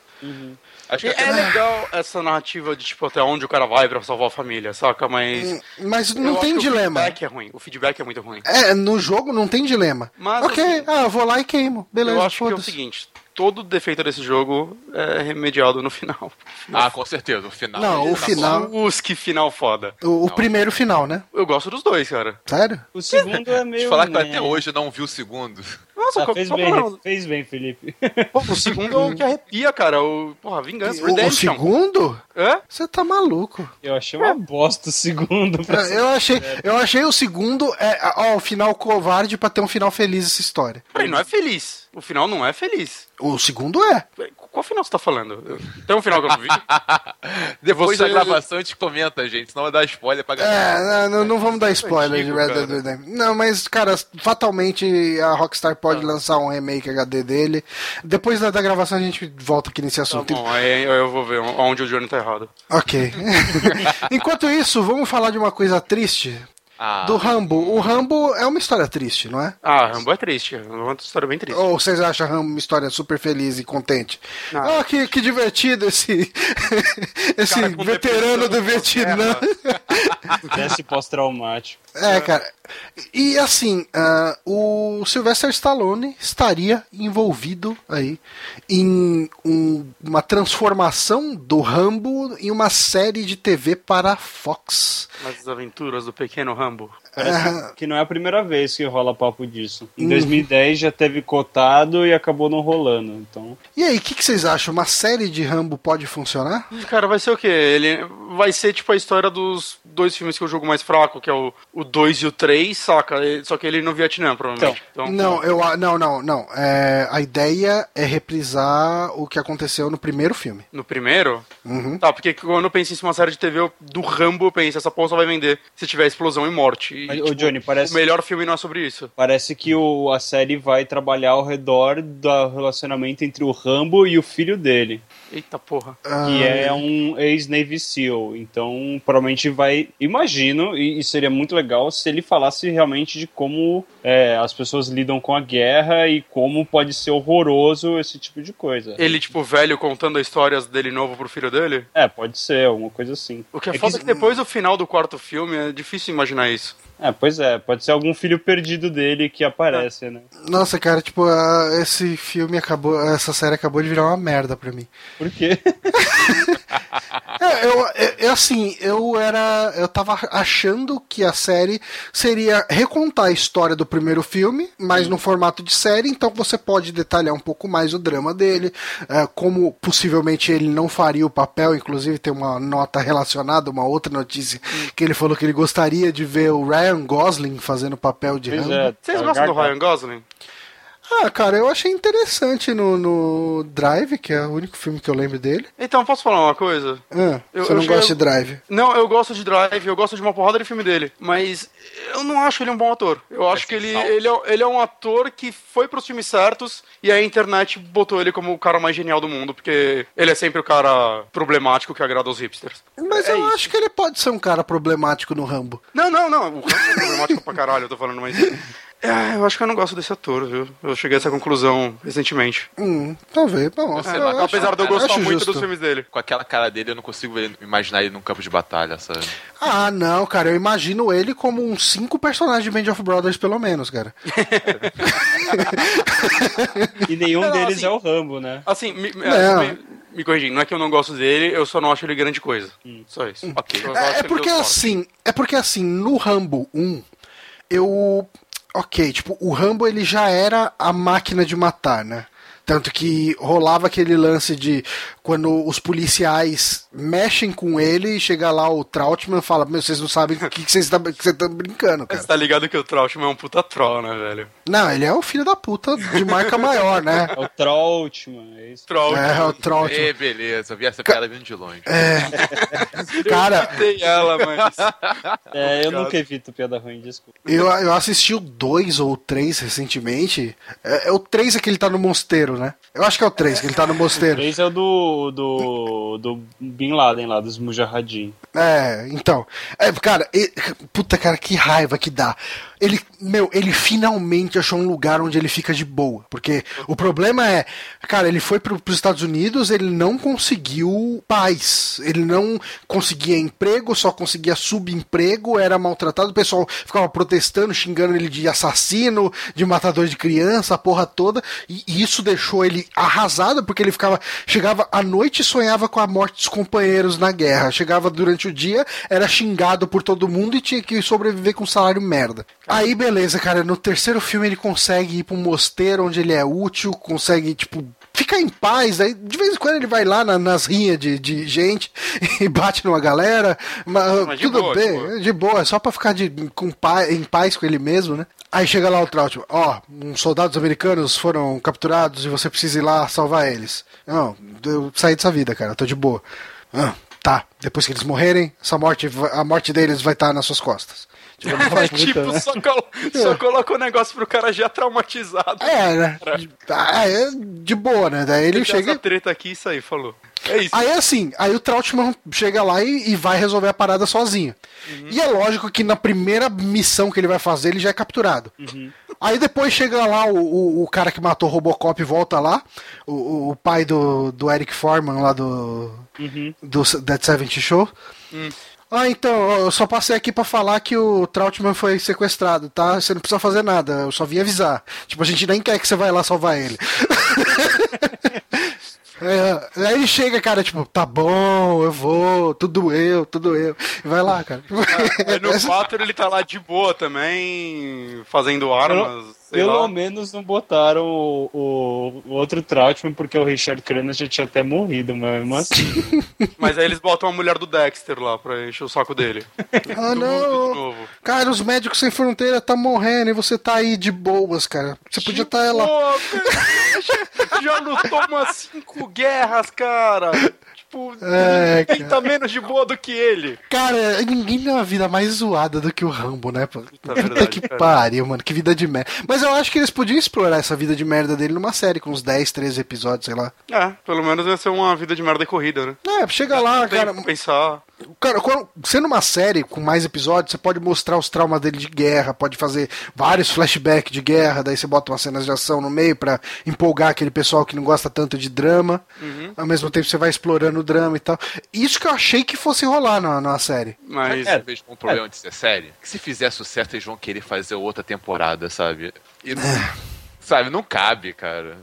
Acho que É até legal essa narrativa de, tipo, até onde o cara vai pra salvar a família, saca? Mas... Mas eu não acho tem que dilema. O feedback é ruim. O feedback é muito ruim. É, no jogo não tem dilema. Mas, ok, assim, ah, eu vou lá e queimo. Beleza, eu acho que é o seguinte, todo defeito desse jogo é remediado no final. Ah, com certeza. O final. Não, o tá final- Os que final foda. O, o primeiro final, né? Eu gosto dos dois, cara. Sério? O segundo é Deixa meio. eu falar que eu né? até hoje não vi o segundo. Nossa, Ah, fez, bem, problema? fez bem, Felipe. Pô, o segundo é o que arrepia, cara. O, porra, Vingança, O, o Redemption. segundo? Hã? Você tá maluco. Eu achei uma bosta o segundo. Eu achei, eu achei o segundo, é, ó, o final covarde pra ter um final feliz essa história. Peraí, não é feliz. O final não é feliz. O segundo é. Qual final você tá falando? Tem um final que eu não vi? Depois Você- da gravação a gente comenta, gente, senão vai dar spoiler pra galera. É, não, não vamos dar spoiler de Red Dead. Redemption. Não, mas, cara, fatalmente a Rockstar pode Ah. lançar um remake HD dele. Depois da, da gravação a gente volta aqui nesse Tá assunto. bom, aí eu vou ver onde o Johnny tá errado. Ok. Enquanto isso, vamos falar de uma coisa triste. Ah, Do Rambo. O Rambo é uma história triste, não é? Ah, Rambo é triste. É uma história bem triste. Ou vocês acham Rambo uma história super feliz e contente? Não. Ah, que, que divertido esse, esse veterano do Vietnã. Teste pós-traumático. É, cara. E assim, ah, o Sylvester Stallone estaria envolvido aí em um- uma transformação do Rambo em uma série de TV para a Fox. As aventuras do pequeno Rambo. Parece que não é a primeira vez que rola papo disso. Em Uhum. 2010 já teve cotado e acabou não rolando. Então, E aí, o que, que vocês acham? Uma série de Rambo pode funcionar? Cara, vai ser o quê? Ele vai ser tipo a história dos dois filmes que eu jogo mais fraco, que é o, o 2 e o 3, saca? Só que ele no Vietnã, provavelmente. Então, Não, eu, não, não, não. É, a ideia é reprisar o que aconteceu no primeiro filme. No primeiro? Uhum. Tá, porque quando eu penso em uma série de TV eu- do Rambo, eu penso, essa porra só vai vender se tiver explosão e morte. E, Mas, tipo, Johnny, parece- O melhor filme não é sobre isso. Parece que o, a série vai trabalhar ao redor do relacionamento entre o Rambo e o filho dele, Eita porra. que é um ex-Navy SEAL. Então, provavelmente vai. Imagino, e, e seria muito legal se ele falasse realmente de como é, as pessoas lidam com a guerra e como pode ser horroroso esse tipo de coisa. Ele, tipo, velho, contando histórias dele novo pro filho dele? É, pode ser, alguma coisa assim. O que é, É que- foda é que depois do final do quarto filme é difícil imaginar isso. É, pois é, pode ser algum filho perdido dele que aparece, né? Nossa, cara, tipo, ah, esse filme acabou. Essa série acabou de virar uma merda pra mim. Por quê? É, eu, é, é assim, eu era. Eu tava achando que a série seria recontar a história do primeiro filme, mas no formato de série, então você pode detalhar um pouco mais o drama dele, é, como possivelmente ele não faria o papel, inclusive tem uma nota relacionada, uma outra notícia, que ele falou que ele gostaria de ver o Ryan Gosling fazendo o papel de Rambo. é, Vocês gostam do. Ryan Gosling? Ah, cara, eu achei interessante no, no Drive, que é o único filme que eu lembro dele. Então, posso falar uma coisa? Ah, Eu- você eu não cheguei- gosta de Drive? Não, eu gosto de Drive, eu gosto de uma porrada de filme dele, mas eu não acho ele um bom ator. Eu acho que ele, ele, é, ele é um ator que foi pros filmes certos e a internet botou ele como o cara mais genial do mundo, porque ele é sempre o cara problemático que agrada os hipsters. Mas É eu isso. acho que ele pode ser um cara problemático no Rambo. Não, não, não, o cara é problemático pra caralho, eu tô falando, mas... É, eu acho que eu não gosto desse ator, viu? Eu cheguei a essa conclusão recentemente. Hum, talvez. Bom, Sei eu lá, acho- Apesar de eu gostar muito justo. dos filmes dele. Com aquela cara dele, eu não consigo ver- imaginar ele num campo de batalha, sabe? Ah, não, cara, eu imagino ele como uns cinco personagens de Band of Brothers, pelo menos, cara. E nenhum Não, deles assim- é o Rambo, né? Assim, me, me- Não. me, me corrigindo, não é que eu não gosto dele, eu só não acho ele grande coisa. Só isso. Ok. eu acho É, é porque assim, é porque assim, no Rambo 1, eu. Ok, tipo, o Rambo ele já era a máquina de matar, né? Tanto que rolava aquele lance de quando os policiais mexem com ele e chega lá o Trautmann e fala: Meu, vocês não sabem o que, que vocês estão brincando, cara. Você tá ligado que o Trautmann é um puta troll, né, velho? Não, ele é o filho da puta de marca maior, né? É o Trautmann, é isso. Troll. É, o Trautmann. Ê, beleza, eu vi essa piada vindo de longe. Cara, Tem ela, mas. É, eu nunca evito piada ruim, desculpa. Eu, eu assisti o 2 ou o 3 recentemente. É, é o 3 é que ele tá no mosteiro, né? Eu acho que é o 3 que ele tá no mosteiro. Três é o do, do, do Bin Laden lá, dos Mujahideen. É, então. É, cara, e- puta, cara, que raiva que dá. Ele, meu, ele finalmente achou um lugar onde ele fica de boa. Porque o problema é, cara, ele foi pro, pros Estados Unidos, ele não conseguiu paz. Ele não conseguia emprego, só conseguia subemprego, era maltratado. O pessoal ficava protestando, xingando ele de assassino, de matador de criança, a porra toda. E isso deixou ele arrasado, porque ele ficava. Chegava à noite e sonhava com a morte dos companheiros na guerra. Chegava durante o dia, era xingado por todo mundo e tinha que sobreviver com um salário merda. Aí, beleza, cara. No terceiro filme ele consegue ir pra um mosteiro onde ele é útil, consegue, tipo. Ficar em paz, aí de vez em quando ele vai lá na- nas rinhas de, de gente e bate numa galera, mas, Mas de tudo boa, de bem, boa. de boa, só pra ficar de, com em paz com ele mesmo, né? Aí chega lá o Trautmann, ó, uns soldados americanos foram capturados e você precisa ir lá salvar eles. Não, eu saí dessa vida, cara, tô de boa. Ah, tá, depois que eles morrerem, essa morte, a morte deles vai estar nas suas costas. Tipo, É tipo, né? só, colo só colocou o negócio pro cara já traumatizado. É, né? Ah, é de boa, né? Daí ele Tem chega. essa treta aqui, isso aí, falou. É isso. Aí assim, aí o Trautmann chega lá e, e vai resolver a parada sozinho. E é lógico que na primeira missão que ele vai fazer, ele já é capturado. Aí depois chega lá o, o, o cara que matou o Robocop e volta lá, o, o- pai do, do Eric Foreman lá do, do Dead 70 Show. Ah, então, eu só passei aqui pra falar que o Trautmann foi sequestrado, tá? Você não precisa fazer nada, eu só vim avisar. Tipo, a gente nem quer que você vai lá salvar ele. É, aí ele chega, cara, tipo, tá bom, eu vou, tudo eu, tudo eu. E vai lá, cara. Aí no 4 ele tá lá de boa também, fazendo armas. Sei Pelo lá. menos não botaram o, o- o outro Trautmann, porque o Richard Crenna já tinha até morrido, mas assim. Mas aí eles botam a mulher do Dexter lá pra encher o saco dele. Ah, Do mundo de não. Cara, os médicos sem fronteira tá morrendo e você tá aí de boas, cara. Você podia estar tá cara, já lutou umas cinco guerras, cara. Tipo, É, cara. tá menos de boa do que ele? Cara, ninguém tem uma vida mais zoada do que o Rambo, né? pô? Puta verdade, que cara. pariu, mano. Que vida de merda. Mas eu acho que eles podiam explorar essa vida de merda dele numa série, com uns 10, 13 episódios, sei lá. É, pelo menos vai ser uma vida de merda e corrida, né? É, chega lá, cara. pensar. Cara, quando- sendo uma série com mais episódios, você pode mostrar os traumas dele de guerra, pode fazer vários flashbacks de guerra, daí você bota umas cenas de ação no meio pra empolgar aquele pessoal que não gosta tanto de drama. Ao mesmo tempo você vai explorando o drama e tal. Isso que eu achei que fosse rolar na, na série. Mas. Eu vejo um problema de ser série. Que se fizer sucesso, eles vão querer fazer outra temporada, sabe? E não, sabe, não cabe, cara.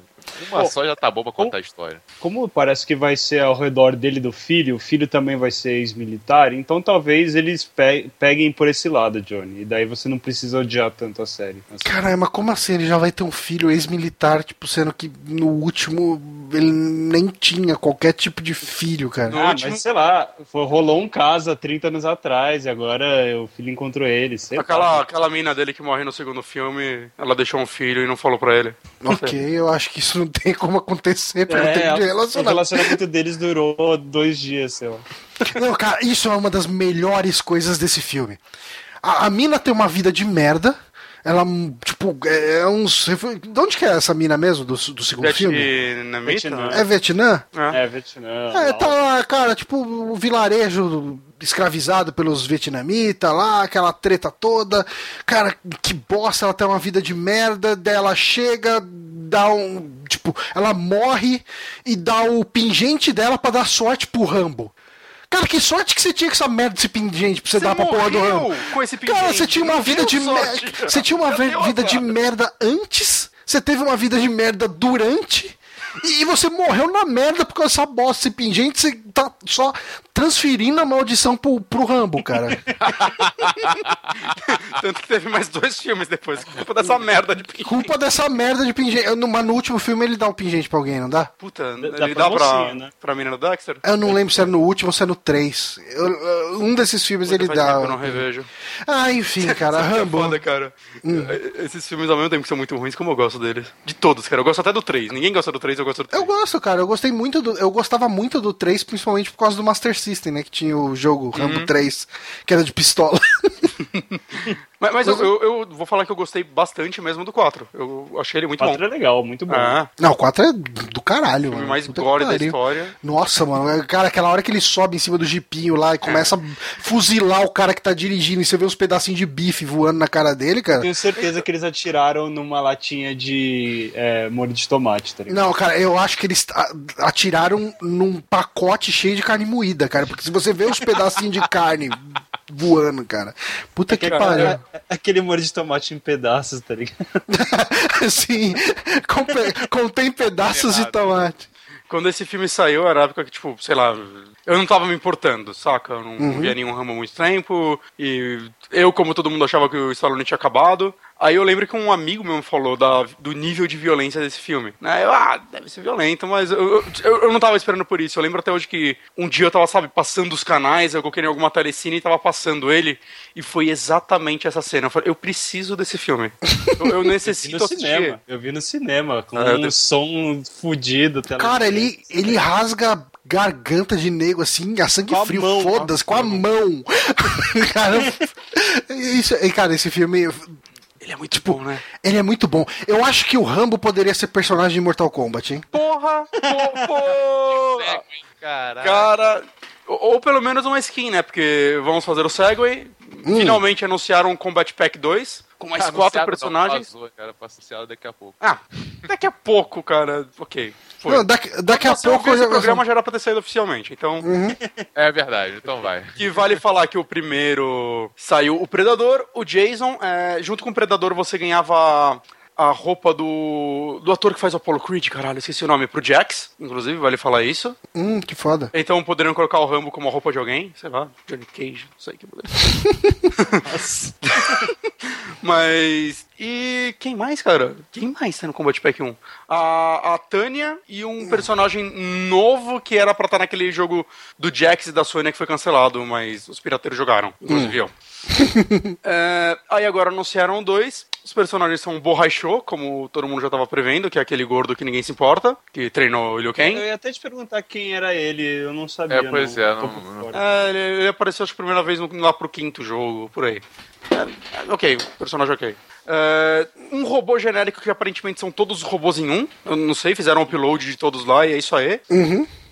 Uma Pô, só já tá bom pra contar a história. Como parece que vai ser ao redor dele do filho, o filho também vai ser ex-militar, então talvez eles pe- peguem por esse lado, Johnny. E daí você não precisa odiar tanto a série. assim. Caralho, mas como assim? Ele já vai ter um filho ex-militar, tipo, sendo que no último ele nem tinha qualquer tipo de filho, cara. No Ah, último- mas sei lá, foi- rolou um caso há 30 anos atrás e agora o filho encontrou ele. Sei Aquela, lá. aquela mina dele que morre no segundo filme, ela deixou um filho e não falou pra ele. Ok, eu acho que isso não tem como acontecer pelo É, tempo de o relacionamento. relacionamento deles durou dois dias, sei lá. Não, cara, isso é uma das melhores coisas desse filme. A, a mina tem uma vida de merda. Ela, tipo, é, é uns. De onde que é essa mina mesmo, do, do segundo filme? Vietnamita? Vietnã. É Vietnã? É. É, Vietnã. É, tá lá, cara, tipo, o vilarejo escravizado pelos vietnamitas lá, aquela treta toda. Cara, que bosta, ela tem uma vida de merda, daí ela chega, dá um. Tipo, ela morre e dá o pingente dela pra dar sorte pro Rambo. Cara, que sorte que você tinha com essa merda desse pingente pra você, Você dar pra porra do Rambo. com esse Cara, pingente, você tinha uma vida de merda. Você tinha uma Meu ve- Deus, vida de cara. merda antes, você teve uma vida de merda durante. E e você morreu na merda por causa dessa bosta, esse pingente, você tá só transferindo a maldição pro, pro Rambo, cara. Tanto que teve mais dois filmes depois, culpa dessa merda de pingente. Culpa dessa merda de pingente. Eu, no- Mas no último filme ele dá o pingente pra alguém, não dá? Puta, Dá ele pra dá pra, mocinha, né? pra do Dexter? Eu não lembro se é no último ou se é no 3. Eu- eu- um desses filmes ele dá. eu não revejo. Ah, enfim, cara, é Rambo. foda, cara. Esses filmes ao mesmo tempo que são muito ruins, como eu gosto deles. De todos, cara. Eu gosto até do 3. Ninguém gosta do 3, eu gosto do 3. Eu gosto, cara. Eu gostei muito do. Eu gostava muito do 3, principalmente por causa do Master System, né? Que tinha o jogo Rambo 3, que era de pistola. Mas, mas eu, eu- eu vou falar que eu gostei bastante mesmo do 4. Eu achei ele muito bom. 4 é legal, muito bom. Ah, Não, o 4 é do caralho, o filme mano. mais Puta gore da história. Nossa, mano, cara, aquela hora que ele sobe em cima do jipinho lá e começa a fuzilar o cara que tá dirigindo e você vê uns pedacinhos de bife voando na cara dele, cara. Tenho certeza que eles atiraram numa latinha de é, molho de tomate, tá ligado? Não, cara, eu acho que eles atiraram num pacote cheio de carne moída, cara. Porque se você vê os pedacinhos de carne voando, cara. Puta que pariu. É, é aquele molho de tomate em pedaços, tá ligado? Sim, contém pedaços de tomate. Quando esse filme saiu, era a época que, tipo, sei lá, eu não tava me importando, saca? Eu não Uhum. via nenhum ramo há muito tempo. E eu, como todo mundo, achava que o Stallone tinha acabado. Aí eu lembro que um amigo meu falou da, do nível de violência desse filme. Né? Eu, ah, deve ser violento, mas eu, eu, eu- eu não tava esperando por isso. Eu lembro até hoje que um dia eu tava, sabe, passando os canais, eu coloquei em alguma telecine e tava passando ele. E foi exatamente essa cena. Eu falei, eu preciso desse filme. Eu, eu Vi necessito no assistir. cinema. Eu vi no cinema, com Ah, eu um som fudido. tela- Cara, ele, ele rasga garganta de nego assim, a sangue Com a frio, mão, foda-se, com a mão. cara, isso, cara, esse filme, Ele é muito bom, né? ele é muito bom. Eu acho que o Rambo poderia ser personagem de Mortal Kombat, hein? Porra! Pô. Caralho. Cara, ou, ou pelo menos uma skin, né? Porque vamos fazer o Segway. Hum. Finalmente anunciaram um Combat Pack 2 com mais quatro Anunciado, personagens. Não, vazou, cara, daqui a pouco. Ah, daqui a pouco, cara. Ok. Foi. Não, daqui, daqui a pouco eu esse já- programa já era pra ter saído oficialmente. Então, É verdade, então vai. que vale falar que o primeiro saiu o Predador, o Jason. é, junto com o Predador você ganhava a roupa do, do ator que faz o Apollo Creed, caralho, esqueci o nome, pro Jax, inclusive, vale falar isso. Hum, que foda. Então poderiam colocar o Rambo como a roupa de alguém, sei lá, Johnny Cage, não sei que poderia. Mas. E, quem mais, cara? Quem mais tá no Combat Pack 1? A, a Tânia e um personagem novo que era pra estar naquele jogo do Jax e da Sony que foi cancelado, mas os pirateiros jogaram, inclusive eu. É, aí agora anunciaram dois. Os personagens são Borrachou, como todo mundo já tava prevendo, que é aquele gordo que ninguém se importa, que treinou o Liu Eu Kang. ia até te perguntar quem era ele, eu não sabia. É, pois não. é, não- não-. É, ele, ele apareceu acho que a primeira vez lá pro quinto jogo, por aí. É, ok, personagem ok. É, um robô genérico que aparentemente são todos robôs em um. Eu não sei, fizeram um upload de todos lá e é isso aí.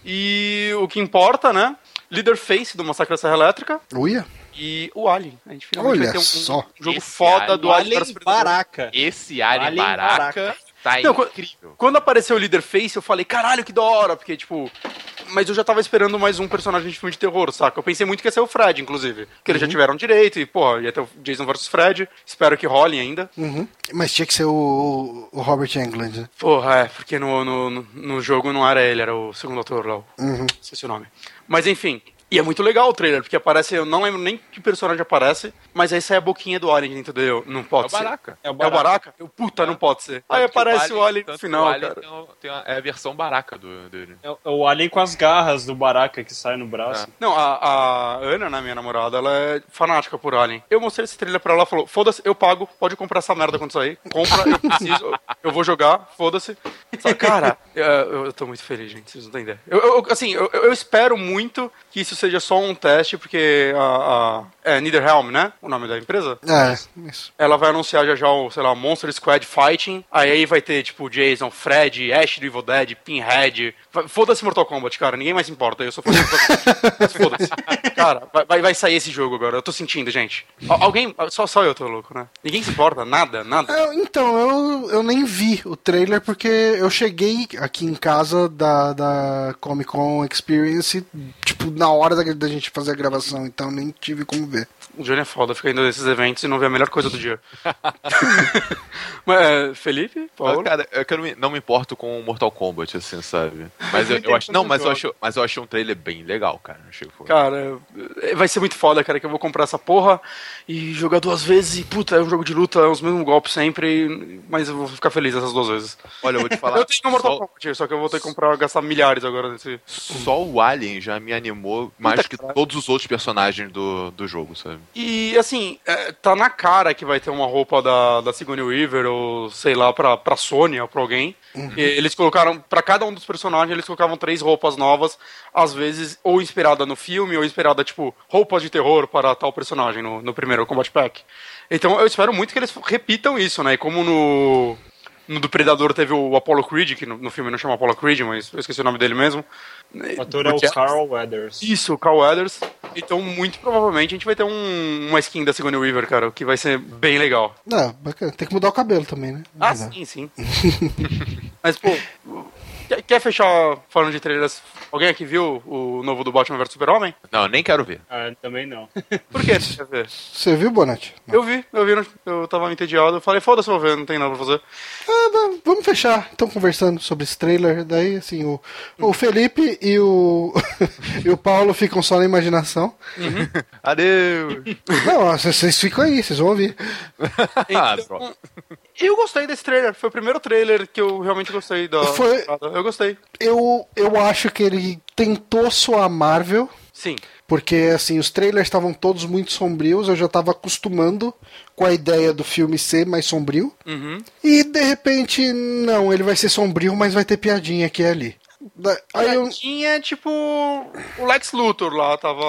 E o que importa, né? Leaderface do Massacre da Serra Elétrica Uia. E o Alien. A gente finalmente Olha vai ter um, só. um jogo Esse foda Alien- do O Alien Alien. Baraca. Esse Alien, Alien Baraca, Baraca. tá Não, incrível. Quando apareceu o Leaderface, eu falei, caralho, que da hora, porque, tipo. Mas eu já tava esperando mais um personagem de filme de terror, saca? Eu pensei muito que ia ser o Fred, inclusive. Que eles já tiveram direito, e, pô, ia ter o Jason vs Fred. Espero que role ainda. Uhum. Mas tinha que ser o, o Robert Englund. né? Porra, é, porque no, no, no- jogo não era ele, era o segundo ator lá. Uhum. Esqueci o nome. Mas enfim. E é muito legal o trailer, porque aparece, eu não lembro nem que personagem aparece, mas aí sai a boquinha do Alien dentro dele. Não pode É o ser. Baraca. É o Baraka? Eu, puta, não pode ser. Aí Tanto aparece o Alien no final, o Alien cara. tem o- tem a- é a versão Baraca do, dele. É o- é o Alien com as garras do Baraka que sai no braço. Não, a, a Ana, né, minha namorada, ela é fanática por Alien. Eu mostrei esse trailer pra ela, ela falou, foda-se, eu pago, pode comprar essa merda quando sair. Compra, eu preciso, eu vou jogar, foda-se. Cara, eu, eu tô muito feliz, gente, vocês não têm ideia. Eu, eu- assim, eu, eu espero muito que isso seja só um teste, porque a, a é Netherrealm, né, o nome da empresa? É, isso. Ela vai anunciar já já o, sei lá, Monster Squad Fighting. Aí, aí vai ter, tipo, Jason, Fred, Ash do Evil Dead, Pinhead. Foda-se Mortal Kombat, cara. Ninguém mais se importa. Eu sou Kombat. Mas foda-se. Cara, vai- vai, sair esse jogo agora. Eu tô sentindo, gente. Al- alguém. Só, só eu tô louco, né? Ninguém se importa? Nada? Nada? Eu- então, eu, eu nem vi o trailer porque eu cheguei aqui em casa da, da Comic Con Experience, tipo, na hora da, da gente fazer a gravação, então nem tive como ver. O Johnny é foda, fica indo nesses eventos e não vê a melhor coisa do dia. Mas, é, Felipe? Mas, Paulo? cara, é que eu não me, não me importo com o Mortal Kombat, assim, sabe? Mas eu, eu acho. Não, mas eu, acho, mas eu achei um trailer bem legal, cara. Achei que foi. Cara, vai ser muito foda, cara, que eu vou comprar essa porra e jogar duas vezes e, puta, é um jogo de luta, é os mesmos golpes sempre, mas eu vou ficar feliz essas duas vezes. Olha, eu vou te falar. eu tenho Mortal só, Kombat, só que eu vou ter que comprar, gastar milhares agora nesse... só o Alien já me animou mais Puta que caralho. todos os outros personagens do, do jogo, sabe? E, assim, é, tá na cara que vai ter uma roupa da, da Sigourney Weaver, ou sei lá, pra, pra Sony ou pra alguém. E eles colocaram, pra cada um dos personagens, eles colocavam três roupas novas, às vezes ou inspirada no filme, ou inspirada, tipo, roupas de terror para tal personagem no, no primeiro Combat Pack. Então eu espero muito que eles repitam isso, né? E como no. No do Predador teve o Apollo Creed, que no, no filme não chama Apollo Creed, mas eu esqueci o nome dele mesmo. O ator é o Porque- Carl Weathers. isso, o Carl Weathers. Então, muito provavelmente, a gente vai ter um, uma skin da Sigourney Weaver, cara, o que vai ser bem legal. Ah, bacana. Tem que mudar o cabelo também, né? Ah, sim, sim. Mas, pô, quer, quer fechar falando de trailers? Alguém aqui viu o novo do Batman vs Super-Homem? Não, nem quero ver. Ah, também não. Por que você quer ver? Você viu, Bonatti? Não. Eu vi, eu vi, eu tava entediado, eu falei, foda-se, vou ver, não tem nada pra fazer. Ah, va- vamos fechar. Estão conversando sobre esse trailer. Daí, assim, o, o Felipe e o, e o Paulo ficam só na imaginação. Adeus! Não, vocês ficam aí, vocês vão ouvir. Ah, Então, pronto. Eu gostei desse trailer, foi o primeiro trailer que eu realmente gostei da Foi-. Eu gostei. Eu, eu acho que ele tentou soar Marvel. Sim. Porque, assim, os trailers estavam todos muito sombrios, eu já tava acostumando com a ideia do filme ser mais sombrio. Uhum. E, de repente, não, ele vai ser sombrio, mas vai ter piadinha aqui e ali. Aí eu... Tinha, tipo, o Lex Luthor lá, tava...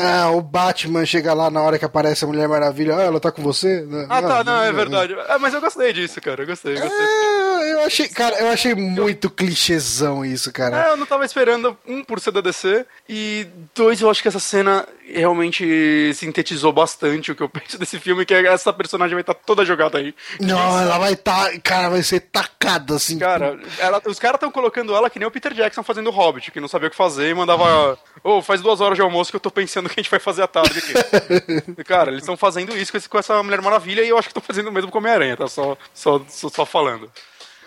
Ah, o Batman chega lá na hora que aparece a Mulher Maravilha, ah, ela tá com você? Ah, tá, não, é verdade. É, mas eu gostei disso, cara, eu gostei, eu gostei. É, eu achei, cara, eu achei muito clichêzão isso, cara. É, eu não tava esperando, um, por ser da DC, e dois, eu acho que essa cena realmente sintetizou bastante o que eu penso desse filme, que é essa personagem vai estar toda jogada aí. Não, ela vai tá, cara, vai ser tacada assim. Cara, ela- os caras estão colocando ela que nem o Peter Jackson fazendo o Hobbit, que não sabia o que fazer e mandava. Ô, faz duas horas de almoço que eu tô pensando o que a gente vai fazer à tarde aqui. cara, eles estão fazendo isso com, essa Mulher Maravilha e eu acho que estão fazendo o mesmo com Homem-Aranha, tá? Só, só, só, só falando.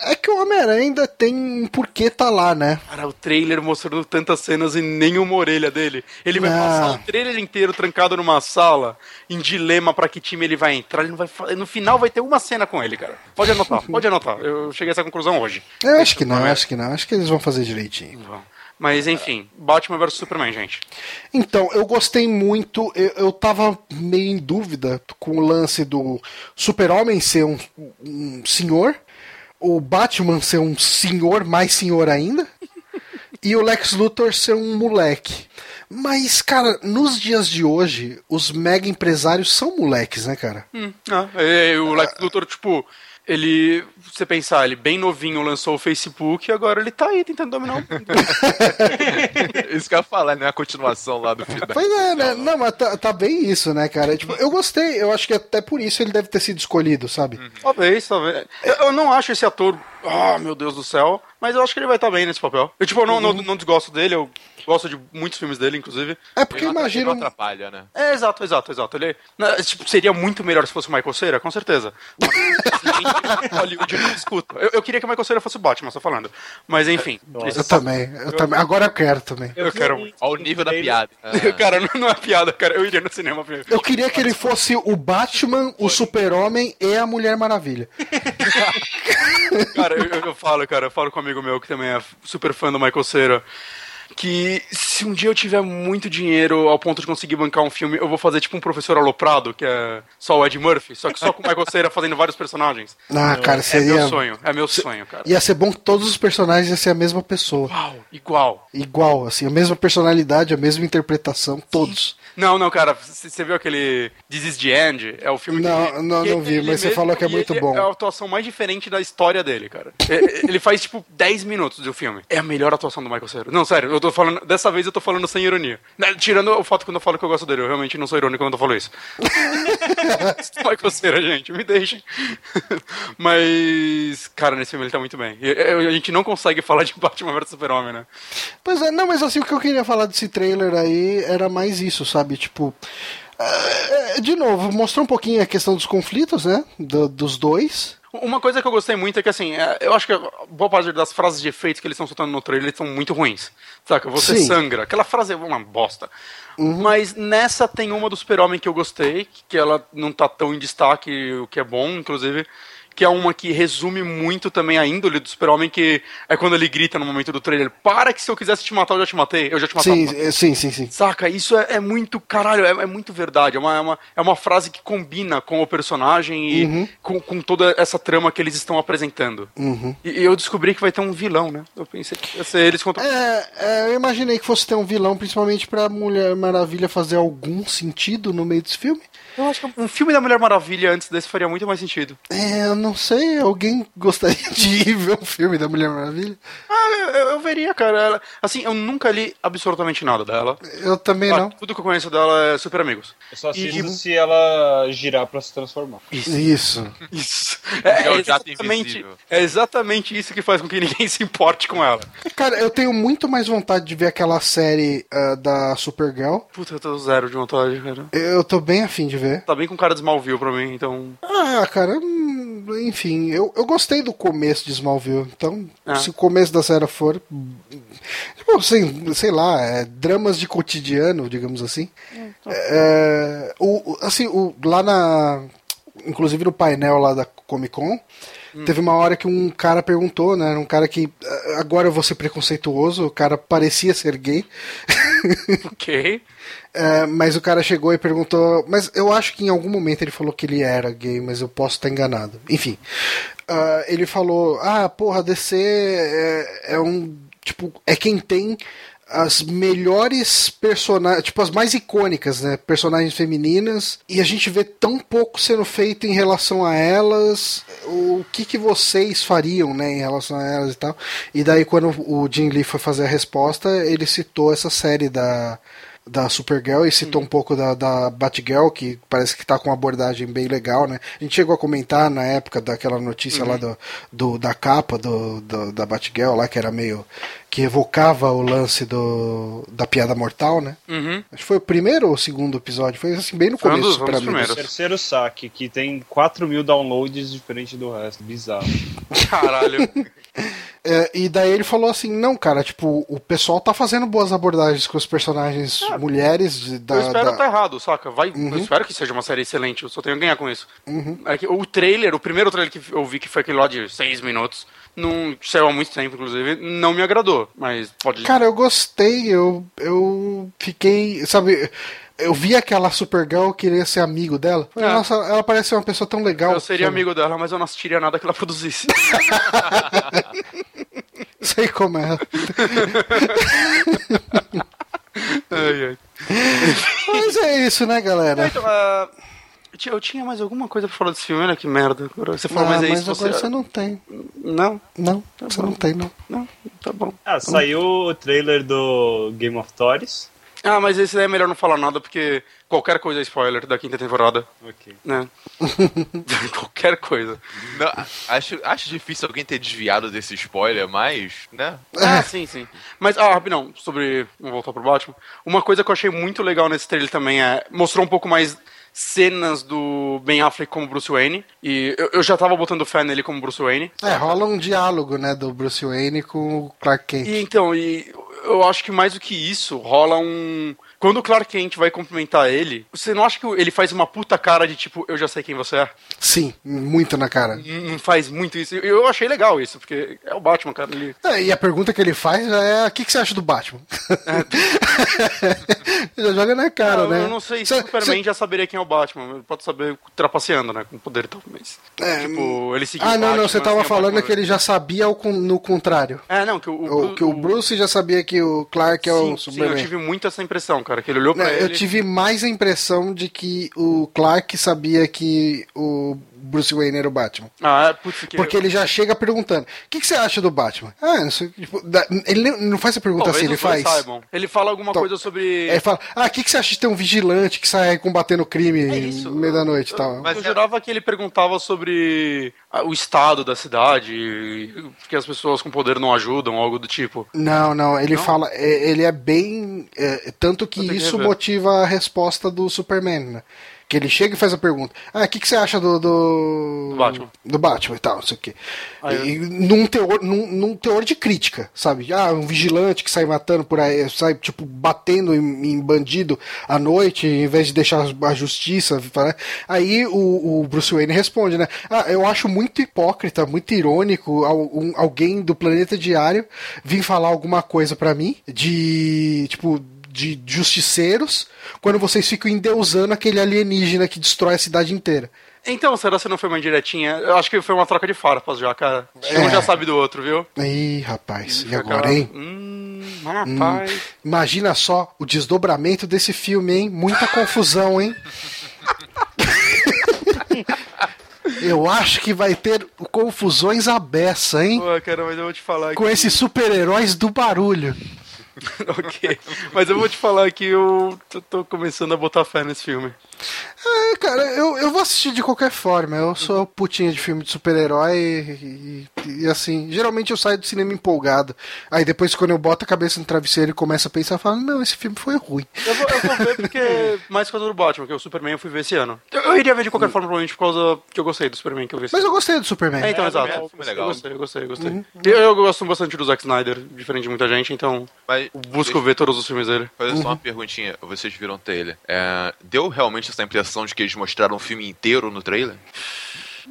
É que o Homem-Aranha ainda tem um porquê tá lá, né? Cara, o trailer mostrando tantas cenas e nenhuma orelha dele. Ele vai Não. passar o trailer inteiro trancado numa sala, em dilema pra que time ele vai entrar. Ele não vai No final vai ter uma cena com ele, cara. Pode anotar, pode anotar. Eu cheguei a essa conclusão hoje. Eu acho que não, acho que não. Acho que eles vão fazer direitinho. Vão. Mas enfim, Batman vs Superman, gente. Então, eu gostei muito. Eu, eu tava meio em dúvida com o lance do Super-Homem ser um, um senhor, o Batman ser um senhor, mais senhor ainda, e o Lex Luthor ser um moleque. Mas, cara, nos dias de hoje, os mega empresários são moleques, né, cara? Hum, ah, é, o Lex Luthor, tipo, ele. Você pensar, ele bem novinho lançou o Facebook e agora ele tá aí tentando dominar o mundo. Isso que eu ia falar, né? A continuação lá do filme. Pois é, né? Não, mas tá, tá bem isso, né, cara? Tipo, eu gostei, eu acho que até por isso ele deve ter sido escolhido, sabe? Talvez, talvez. Eu, eu não acho esse ator. Ah, meu Deus do céu. Mas eu acho que ele vai estar bem nesse papel. Eu, tipo, eu não, não, não desgosto dele, eu gosto de muitos filmes dele, inclusive. É porque Ele imagina. não atrapalha, né? É, exato, exato, exato. Ele, na- tipo, seria muito melhor se fosse o Michael Cera, com certeza. Hollywood não discuta. Eu, eu queria que o Michael Cera fosse o Batman, só falando. Mas enfim. Eu também, eu também. Agora eu quero também. Eu quero muito. Olha o nível da piada. Ah. Cara, não, não é piada, cara. Eu iria no cinema ver. Eu queria que ele fosse o Batman, o Super-Homem e a Mulher Maravilha. Cara, eu, eu falo, cara, eu falo com um amigo meu que também é super fã do Michael Cera. Que se um dia eu tiver muito dinheiro ao ponto de conseguir bancar um filme, eu vou fazer tipo um professor aloprado, que é só o Ed Murphy, só que só com o Michael Cera fazendo vários personagens. Ah, cara, É seria. meu sonho, é meu sonho, cara. Ia ser bom que todos os personagens iam ser a mesma pessoa. Uau, igual. Igual, assim, a mesma personalidade, a mesma interpretação, todos. Não, não, cara, você viu aquele This is the End? É o filme Não, que. não, que não vi, mas você falou que é muito bom. É a atuação mais diferente da história dele, cara. Ele faz, tipo, 10 minutos do filme. É a melhor atuação do Michael Cera. Não, sério, eu tô falando. Dessa vez eu tô falando sem ironia. Né, Tirando o fato quando eu falo que eu gosto dele, eu realmente não sou irônico quando eu falo isso. Michael Cera, gente, me deixem. Mas, cara, nesse filme ele tá muito bem. A gente não consegue falar de Batman vs Super-Homem, né? Pois é, não, mas assim, o que eu queria falar desse trailer aí era mais isso, sabe? Tipo. é, De novo, mostrou um pouquinho a questão dos conflitos, né? Do- dos dois. Uma coisa que eu gostei muito é que, assim, é, eu acho que boa parte das frases de efeito que eles estão soltando no trailer são muito ruins. Saca? Você Sim. sangra. Aquela frase é uma bosta. Mas nessa tem uma do Super-Homem que eu gostei, que ela não tá tão em destaque, o que é bom, inclusive. Que é uma que resume muito também a índole do Super-Homem, que é quando ele grita no momento do trailer: Para que se eu quisesse te matar, eu já te matei. Eu já te matava. Sim, é, sim, sim, sim. Saca? Isso é, é muito, caralho, é, é muito verdade. É uma, é, uma, é uma frase que combina com o personagem e Uhum. com, com toda essa trama que eles estão apresentando. Uhum. E, e eu descobri que vai ter um vilão, né? Eu pensei que ia ser eles contra. É, é, eu imaginei que fosse ter um vilão, principalmente pra Mulher Maravilha fazer algum sentido no meio desse filme. Eu acho que um filme da Mulher Maravilha antes desse faria muito mais sentido. É, eu não sei, alguém gostaria de ir ver um filme da Mulher Maravilha? Ah, eu, eu- veria, cara. Ela- assim, eu nunca li absolutamente nada dela. Eu também Ah, não. tudo que eu conheço dela é Super Amigos. Eu só assisto E- se ela girar pra se transformar. Isso. Isso. É, É é exatamente, é exatamente isso que faz com que ninguém se importe com ela. Cara, eu tenho muito mais vontade de ver aquela série ah, da Supergirl. Puta, eu tô zero de vontade, cara. Eu tô bem afim de ver. Tá bem com cara de Smallville pra mim, então. Ah, cara, hum, enfim, eu, eu gostei do começo de Smallville. Então, Ah. se o começo da série for. Tipo, assim, sei lá, é, dramas de cotidiano, digamos assim. É, o, o- assim, o, lá na. Inclusive no painel lá da Comic Con. Teve uma hora que um cara perguntou, né? Um cara que. ah, Agora eu vou ser preconceituoso, o cara parecia ser gay. Ok. É, mas o cara chegou e perguntou. Mas eu acho que em algum momento ele falou que ele era gay, mas eu posso estar enganado. Enfim. Ah, ele falou: Ah, porra, DC é, é um. Tipo, é quem tem as melhores personagens, tipo, as mais icônicas, né? Personagens femininas. E a gente vê tão pouco sendo feito em relação a elas. O que, que vocês fariam, né? Em relação a elas e tal. E daí, quando o Jim Lee foi fazer a resposta, ele citou essa série da da Supergirl e citou um pouco da, da Batgirl, que parece que tá com uma abordagem bem legal, né? A gente chegou a comentar na época daquela notícia lá do, do, da capa do, do, da Batgirl lá, que era meio. Que evocava o lance do, da piada mortal, né? Uhum. Acho que foi o primeiro ou o segundo episódio, foi assim, bem no Foi um começo dos- um pra dos mim. primeiros. Terceiro saque, que tem 4 mil downloads diferente do resto. Bizarro. Caralho. É, e daí ele falou assim, não, cara, tipo, o pessoal tá fazendo boas abordagens com os personagens mulheres de- da. eu espero da- estar errado, saca? Vai, Uhum. Eu espero que seja uma série excelente, eu só tenho a ganhar com isso. É que o trailer, o primeiro trailer que eu vi, que foi aquele lá de 6 minutos, não saiu há muito tempo, inclusive, não me agradou. Mas pode. Cara, eu gostei, eu, eu fiquei, sabe, eu vi aquela Supergirl, eu queria ser amigo dela. Falei, É. Nossa, ela parece ser uma pessoa tão legal. eu seria sabe? amigo dela, mas eu não assistiria nada que ela produzisse. Sei como é. ai, ai. Mas é isso, né, galera? Então, ah, eu tinha- mais alguma coisa pra falar desse filme, olha que merda. Agora Você falou, Ah, mas é mas isso. agora Você... você não tem. Não, Não, você não tem, não. não, tá bom. Ah, saiu o trailer do Game of Thrones. Ah, mas esse daí é melhor não falar nada, porque qualquer coisa é spoiler da quinta temporada, Ok. né? qualquer coisa. Não, acho, acho difícil alguém ter desviado desse spoiler, mas, né? Ah, sim, sim. Mas, ah, rapidão, sobre. Vamos voltar pro Batman. Uma coisa que eu achei muito legal nesse trailer também é. Mostrou um pouco mais cenas do Ben Affleck como Bruce Wayne. E eu, eu já tava botando fé nele como Bruce Wayne. É, rola um diálogo, né, do Bruce Wayne com o Clark Kent. E então, e eu acho que mais do que isso, rola um. Quando o Clark Kent vai cumprimentar ele, você não acha que ele faz uma puta cara de tipo, eu já sei quem você é? Sim, muito na cara. Não faz muito isso. Eu achei legal isso, porque é o Batman, cara. Ele... É, e a pergunta que ele faz é: o que, que você acha do Batman? Já joga na cara, Ah, né? Eu não sei se Cê- o Superman já saberia quem é o Batman. Ele pode saber trapaceando, né? Com poder tal, mas. É, tipo, ele seguiu Ah, o não, não, Batman, você assim, tava o falando que ele já sabia con- no contrário. É, não, que o, O, que o Bruce já sabia que o Clark é sim, o sim, eu Superman. tive muito essa impressão, cara. Que ele olhou Não, pra eu ele. tive mais a impressão de que o Clark sabia que o Bruce Wayne era o Batman. Ah, é, putz, que. Porque ele já chega perguntando: o que, que você acha do Batman? Ah, não sei. Tipo, da- ele não faz a pergunta Talvez assim, ele faz. saibam. Ele fala alguma Então, coisa sobre. Aí ele fala: ah, o que, que você acha de ter um vigilante que sai combatendo crime É isso. no meio da noite e tal? Mas eu é- jurava que ele perguntava sobre o estado da cidade, e que as pessoas com poder não ajudam, algo do tipo. Não, não, ele fala, é, ele é bem. é, tanto que que isso rever. motiva a resposta do Superman, né? Que ele chega e faz a pergunta: Ah, o que, que você acha do. Do, Do Batman. Do Batman e tal, não sei o quê. Aí E, num, teor, num, num teor de crítica, sabe? Ah, um vigilante que sai matando por aí, sai, tipo, batendo em, em bandido à noite, em vez de deixar a justiça. né? Aí o, o Bruce Wayne responde, né? Ah, eu acho muito hipócrita, muito irônico al- alguém do planeta diário vir falar alguma coisa pra mim de, tipo, de justiceiros, quando vocês ficam endeusando aquele alienígena que destrói a cidade inteira. Então, será que não foi uma indiretinha? Eu acho que foi uma troca de farpas já, cara. Um É. já sabe do outro, viu? Ih, rapaz, e Fica agora, hein? Hum, rapaz. Imagina só o desdobramento desse filme, hein? Muita confusão, hein? Eu acho que vai ter confusões à beça, hein? Pô, cara, mas eu vou te falar Com esses super-heróis do barulho. ok. Mas eu vou te falar que eu tô, começando a botar fé nesse filme. É, cara, eu, eu vou assistir de qualquer forma. Eu sou putinha de filme de super-herói e, e, e, assim, geralmente eu saio do cinema empolgado. Aí depois, quando eu boto a cabeça no travesseiro e começo a pensar, eu falo, não, esse filme foi ruim. Eu vou, eu vou ver porque. Mais por causa do Batman, que o Superman eu fui ver esse ano. Eu, eu iria ver de qualquer forma, provavelmente, por causa que eu gostei do Superman que eu vi esse Mas ano. eu gostei do Superman. É, então, É, exato. é um filme legal. Eu gostei, eu gostei, eu gostei. Eu, eu gosto bastante do Zack Snyder, diferente de muita gente, então Mas, busco ver todos os filmes dele. Fazer só uma perguntinha, vocês viram o trailer. É, deu realmente essa impressão de que eles mostraram o filme inteiro no trailer?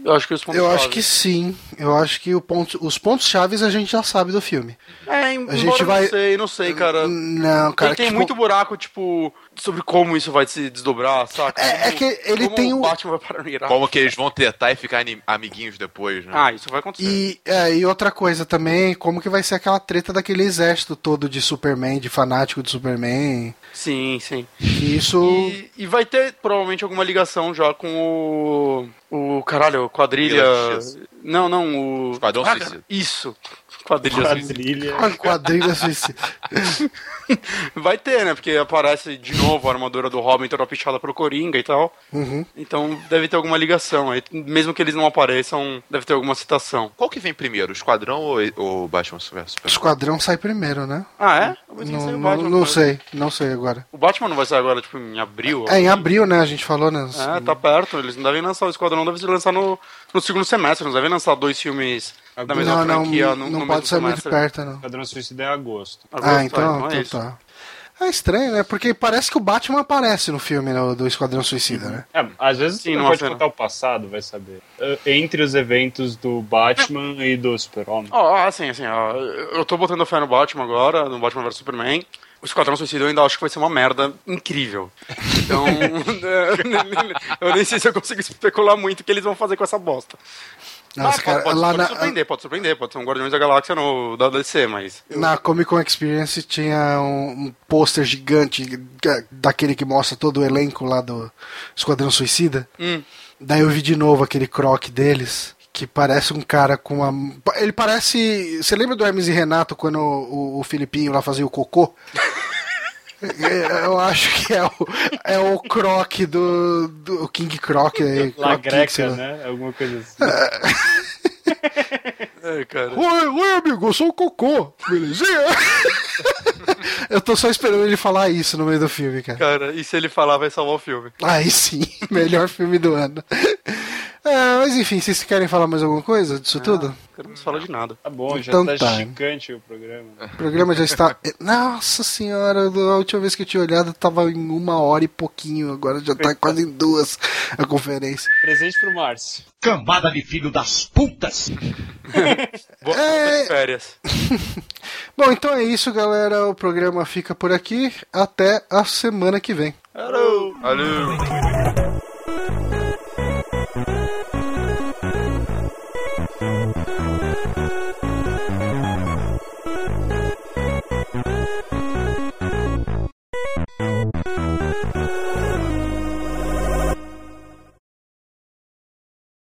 Eu acho que os pontos Eu acho que sim. Eu acho que o ponto, os pontos chaves a gente já sabe do filme. É, embora gente eu vai- não sei, não sei, cara. Não, cara. Ele tem tipo, muito buraco, tipo, sobre como isso vai se desdobrar, saca? É- é Como- que ele como tem o Batman vai parar no Iraque. Como que eles vão tretar e ficar amiguinhos depois, né? Ah, isso vai acontecer. E, é, e outra coisa também, como que vai ser aquela treta daquele exército todo de Superman, de fanático de Superman. Sim, sim. Que isso. E, e vai ter provavelmente alguma ligação já com o. O caralho, quadrilha. Não, não, o. Esquadrão Ah, Suicida. Isso. Quadrilha suicida. Quadrilha. A quadrilha suicida. Vai ter, né? Porque aparece de novo a armadura do Robin toda pichada pro Coringa e tal. Uhum. Então deve ter alguma ligação aí. Mesmo que eles não apareçam, deve ter alguma citação. Qual que vem primeiro, o Esquadrão ou o Batman vs O? Esquadrão sai primeiro, né? Ah, é? Não, não, não sei, não sei agora. O Batman não vai sair agora, tipo, em abril? É em abril, né? A gente falou, né? É, tá perto. Eles não devem lançar o Esquadrão, deve se lançar no, no segundo semestre. Não devem lançar dois filmes da mesma não, não, franquia no, não no pode mesmo ser muito semestre. perto, não. Padrão Suicida é agosto. Agosto, Ah, é, então, é então isso. tá. É estranho, né? Porque parece que o Batman aparece no filme né, do Esquadrão Suicida, né? É, às vezes Sim, não numa pode cena. contar o passado, vai saber. Eh, Entre os eventos do Batman e do Super-Homem. Ó, assim, assim, ó, eu tô botando fé no Batman agora, no Batman vs Superman. O Esquadrão Suicida eu ainda acho que vai ser uma merda incrível. Então, eu nem sei se eu consigo especular muito o que eles vão fazer com essa bosta. Nossa, Ah, cara, pode, lá pode na, surpreender, pode surpreender, pode ser um Guardiões da Galáxia no, da DC, mas... na Comic Con Experience tinha um, um pôster gigante ga- daquele que mostra todo o elenco lá do Esquadrão Suicida. Hum. Daí eu vi de novo aquele croc deles. Que parece um cara com uma. Ele parece. Você lembra do Hermes e Renato quando o, o Filipinho lá fazia o cocô? É, Eu acho que é o, é o croc do, do King Croc. aí, La Croc King, Greca, lá. né? Alguma coisa assim. É, cara. Oi, oi, amigo, eu sou o Cocô, belezinha? eu tô só esperando ele falar isso no meio do filme, cara. Cara, e se ele falar, vai salvar o filme. Aí sim, melhor filme do ano. É, mas enfim, vocês querem falar mais alguma coisa disso tudo? Não falar de nada. Tá bom, já Então tá, tá. gigante o programa. O programa já está. Nossa senhora, a última vez que eu tinha olhado tava em uma hora e pouquinho, agora já tá quase em duas a conferência. Presente pro Márcio. Cambada de filho das putas! Boa É. férias. Bom, então é isso, galera. O programa fica por aqui. Até a semana que vem. Alô. Alô.